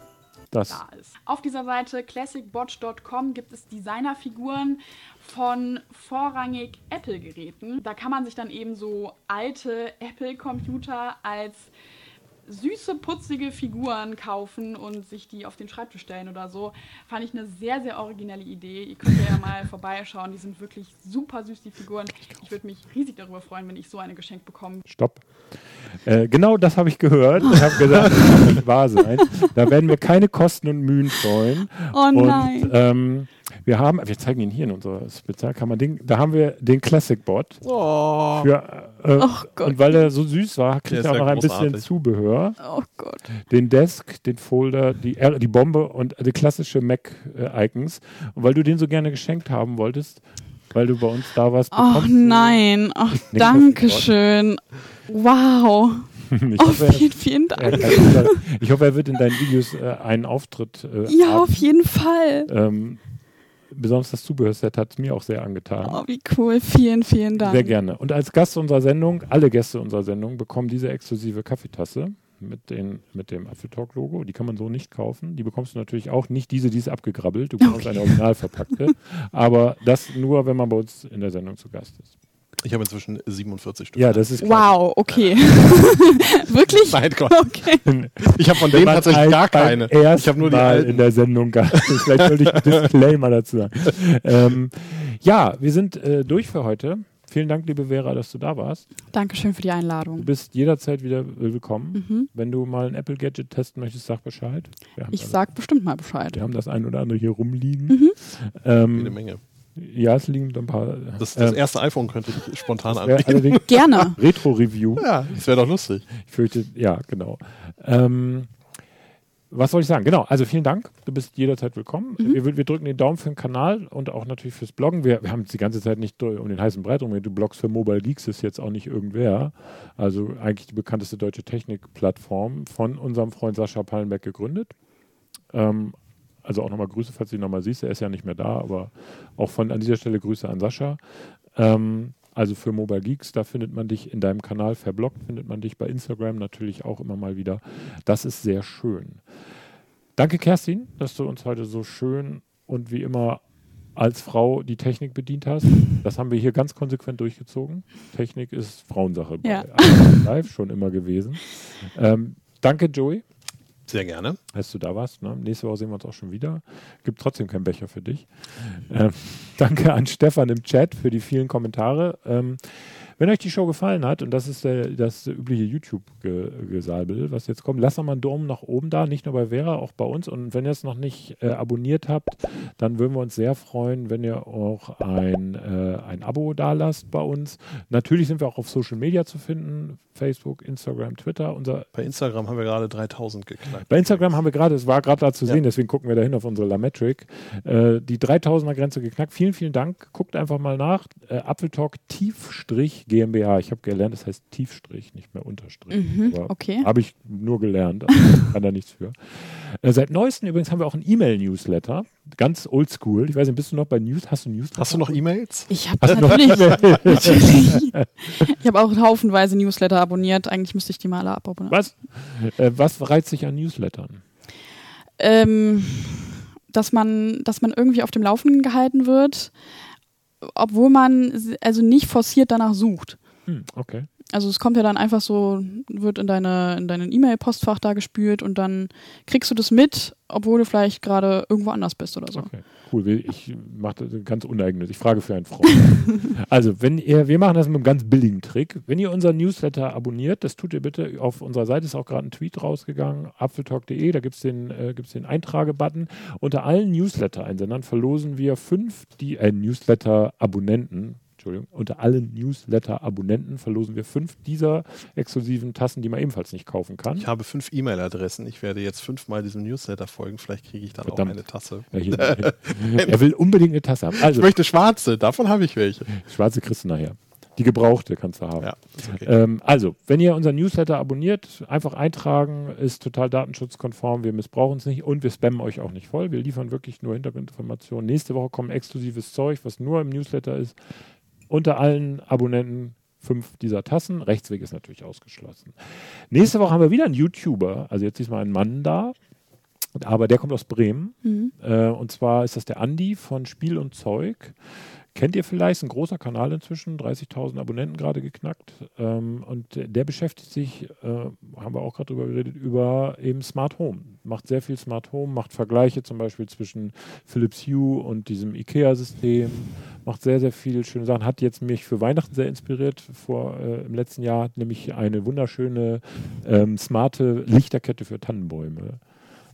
Speaker 1: Das
Speaker 3: da ist. Auf dieser Seite classicbotch.com gibt es Designerfiguren von vorrangig Apple-Geräten. Da kann man sich dann eben so alte Apple-Computer als süße, putzige Figuren kaufen und sich die auf den Schreibtisch stellen oder so. Fand ich eine sehr, sehr originelle Idee. Ihr könnt ja mal vorbeischauen. Die sind wirklich super süß, die Figuren. Ich würde mich riesig darüber freuen, wenn ich so eine geschenkt bekomme.
Speaker 1: Stopp. Äh, genau das habe ich gehört. Ich habe gesagt, das kann nicht wahr sein. Da werden wir keine Kosten und Mühen scheuen.
Speaker 3: Oh nein.
Speaker 1: Und, ähm, wir haben, wir zeigen ihn hier in unserer Spezialkammer-Ding, da haben wir den Classic Bot.
Speaker 2: Oh.
Speaker 1: Für, äh,
Speaker 3: Ach Gott.
Speaker 1: Und weil er so süß war, kriegt er auch noch ein bisschen. Zubehör.
Speaker 3: Oh Gott.
Speaker 1: Den Desk, den Folder, die, R- die Bombe und die klassische Mac-Icons. Und weil du den so gerne geschenkt haben wolltest, weil du bei uns da warst, du-
Speaker 3: nein. Ach,
Speaker 1: Nicht
Speaker 3: danke schön. Wow.
Speaker 1: ich,
Speaker 3: Oh,
Speaker 1: hoffe, er,
Speaker 3: vielen, vielen
Speaker 1: er,
Speaker 3: Dank.
Speaker 1: er, ich hoffe, er wird in deinen Videos äh, einen Auftritt äh,
Speaker 3: Ja,
Speaker 1: haben.
Speaker 3: auf jeden Fall.
Speaker 1: Ähm, besonders das Zubehörset hat es mir auch sehr angetan.
Speaker 3: Oh, wie cool. Vielen, vielen Dank.
Speaker 1: Sehr gerne. Und als Gast unserer Sendung, alle Gäste unserer Sendung bekommen diese exklusive Kaffeetasse mit, den, mit dem Apfeltalk-Logo. Die kann man so nicht kaufen. Die bekommst du natürlich auch nicht diese, die ist abgegrabbelt. Du bekommst eine original verpackte. Aber das nur, wenn man bei uns in der Sendung zu Gast ist.
Speaker 2: Ich habe inzwischen 47 Stück.
Speaker 1: Ja, das ist klar.
Speaker 3: Wow, okay. Wirklich?
Speaker 2: Nein, Gott.
Speaker 3: Okay.
Speaker 2: Ich habe von denen tatsächlich
Speaker 1: ein-
Speaker 2: gar keine. Ich habe nur die
Speaker 1: Mal in der Sendung ist. Vielleicht sollte ich einen Disclaimer dazu sagen. Ähm, ja, wir sind äh, durch für heute. Vielen Dank, liebe Vera, dass du da warst.
Speaker 3: Dankeschön für die
Speaker 1: Du
Speaker 3: Einladung.
Speaker 1: bist jederzeit wieder willkommen.
Speaker 3: Mhm.
Speaker 1: Wenn du mal ein Apple-Gadget testen möchtest, sag Bescheid.
Speaker 3: Ich
Speaker 1: da-
Speaker 3: sag bestimmt mal Bescheid.
Speaker 1: wir haben das ein oder andere hier rumliegen.
Speaker 3: Mhm.
Speaker 2: Jede
Speaker 1: Ähm,
Speaker 2: Menge.
Speaker 1: Ja, es liegen ein paar.
Speaker 2: Das, das
Speaker 1: ähm,
Speaker 2: erste iPhone könnte ich spontan anbieten.
Speaker 3: Gerne.
Speaker 1: Retro-Review.
Speaker 2: Ja, das wäre doch lustig.
Speaker 1: Ich fürchte, ja, genau. Ähm, was soll ich sagen? Genau, also vielen Dank. Du bist jederzeit willkommen.
Speaker 3: Mhm.
Speaker 1: Wir, wir drücken den Daumen für den Kanal und auch natürlich fürs Bloggen. Wir, wir haben uns die ganze Zeit nicht um den heißen Brei drum. Du bloggst für Mobile Geeks, ist jetzt auch nicht irgendwer. Also eigentlich die bekannteste deutsche Technikplattform von unserem Freund Sascha Pallenbeck gegründet. Ähm, also auch nochmal Grüße, falls du ihn nochmal siehst. Er ist ja nicht mehr da, aber auch von an dieser Stelle Grüße an Sascha. Ähm, also für Mobile Geeks, da findet man dich in deinem Kanal verbloggt, findet man dich bei Instagram natürlich auch immer mal wieder. Das ist sehr schön. Danke, Kerstin, dass du uns heute so schön und wie immer als Frau die Technik bedient hast. Das haben wir hier ganz konsequent durchgezogen. Technik ist Frauensache
Speaker 3: Ja.
Speaker 1: Live schon immer gewesen. Ähm, danke, Joey
Speaker 2: Sehr gerne.
Speaker 1: dass du da warst. Ne? Nächste Woche sehen wir uns auch schon wieder. Gibt trotzdem keinen Becher für dich. Ähm, danke an Stefan im Chat für die vielen Kommentare. Ähm, wenn euch die Show gefallen hat, und das ist der, das übliche YouTube-Gesalbel, was jetzt kommt, lasst doch mal einen Daumen nach oben da, nicht nur bei Vera, auch bei uns. Und wenn ihr es noch nicht äh, abonniert habt, dann würden wir uns sehr freuen, wenn ihr auch ein, äh, ein Abo da lasst bei uns. Natürlich sind wir auch auf Social Media zu finden, Facebook, Instagram, Twitter. Unser
Speaker 2: Bei Instagram haben wir gerade 3000 geknackt.
Speaker 1: bei Instagram haben wir gerade, es war gerade da zu
Speaker 2: Ja.
Speaker 1: sehen, deswegen gucken wir dahin auf unsere Lametric, äh, die 3000er Grenze geknackt. Vielen, vielen Dank. Guckt einfach mal nach. Äh, Apfeltalk Tiefstrich GmbH. Ich habe gelernt, das heißt Tiefstrich, nicht mehr Unterstrich.
Speaker 3: Mhm, okay.
Speaker 1: Habe ich nur gelernt. Also kann da nichts für. Äh, seit neuestem übrigens haben wir auch einen E-Mail-Newsletter. Ganz oldschool. Ich weiß nicht, bist du noch bei News? Hast du Newsletter?
Speaker 2: Hast du noch E-Mails?
Speaker 3: Ich habe natürlich, natürlich. Ich habe auch haufenweise Newsletter abonniert. Eigentlich müsste ich die mal alle abonnieren.
Speaker 1: Was? Äh, was reizt sich an Newslettern?
Speaker 3: Ähm, dass man, dass man irgendwie auf dem Laufenden gehalten wird, obwohl man also nicht forciert danach sucht.
Speaker 1: Hm, okay.
Speaker 3: Also es kommt ja dann einfach so, wird in deine in deinen E-Mail-Postfach da gespült und dann kriegst du das mit, obwohl du vielleicht gerade irgendwo anders bist oder so.
Speaker 1: Okay, cool. Ich mache das ganz uneigennützig. Ich frage für einen Freund. also, wenn ihr, wir machen das mit einem ganz billigen Trick. Wenn ihr unseren Newsletter abonniert, das tut ihr bitte. Auf unserer Seite ist auch gerade ein Tweet rausgegangen, apfeltalk.de, da gibt es den, äh, gibt's den Eintrage-Button. Unter allen Newsletter-Einsendern verlosen wir fünf, die äh, Newsletter-Abonnenten. Entschuldigung, unter allen Newsletter-Abonnenten verlosen wir fünf dieser exklusiven Tassen, die man ebenfalls nicht kaufen kann.
Speaker 2: Ich habe fünf E-Mail-Adressen. Ich werde jetzt fünfmal diesem Newsletter folgen. Vielleicht kriege ich dann
Speaker 1: Verdammt.
Speaker 2: auch eine Tasse.
Speaker 1: Ja, hier, er will unbedingt eine Tasse haben.
Speaker 2: Ich
Speaker 1: Also,
Speaker 2: möchte schwarze. Davon habe ich welche.
Speaker 1: schwarze kriegst du nachher. Die gebrauchte kannst du haben.
Speaker 2: Ja, okay.
Speaker 1: Ähm, also, wenn ihr unseren Newsletter abonniert, einfach eintragen, ist total datenschutzkonform, wir missbrauchen es nicht und wir spammen euch auch nicht voll. Wir liefern wirklich nur Hintergrundinformationen. Nächste Woche kommt exklusives Zeug, was nur im Newsletter ist. Unter allen Abonnenten fünf dieser Tassen. Rechtsweg ist natürlich ausgeschlossen. Nächste Woche haben wir wieder einen YouTuber, also jetzt diesmal einen Mann da. Aber der kommt aus Bremen.
Speaker 3: Mhm.
Speaker 1: Äh, und zwar ist das der Andi von Spiel und Zeug. Kennt ihr vielleicht, ein großer Kanal inzwischen, 30.000 Abonnenten gerade geknackt. Ähm, und der beschäftigt sich, äh, haben wir auch gerade drüber geredet, über eben Smart Home. Macht sehr viel Smart Home, macht Vergleiche zum Beispiel zwischen Philips Hue und diesem IKEA-System, macht sehr, sehr viele schöne Sachen. Hat jetzt mich für Weihnachten sehr inspiriert vor äh, im letzten Jahr, nämlich eine wunderschöne ähm, smarte Lichterkette für Tannenbäume.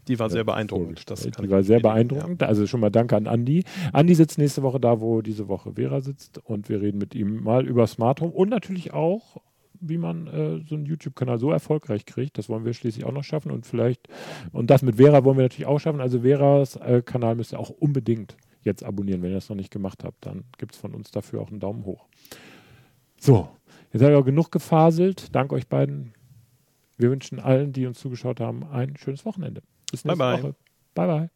Speaker 2: Die war sehr beeindruckend. Das
Speaker 1: die war sehr beeindruckend. Also schon mal danke an Andi. Andi sitzt nächste Woche da, wo diese Woche Vera sitzt und wir reden mit ihm mal über Smart Home und natürlich auch, wie man äh, so einen YouTube-Kanal so erfolgreich kriegt. Das wollen wir schließlich auch noch schaffen und vielleicht, und das mit Vera wollen wir natürlich auch schaffen. Also Veras äh, Kanal müsst ihr auch unbedingt jetzt abonnieren. Wenn ihr das noch nicht gemacht habt, dann gibt es von uns dafür auch einen Daumen hoch. So, jetzt habe ich auch genug gefaselt. Danke euch beiden. Wir wünschen allen, die uns zugeschaut haben, ein schönes Wochenende. Bis nächste
Speaker 2: Bye, bye.
Speaker 1: Woche. Bye, bye.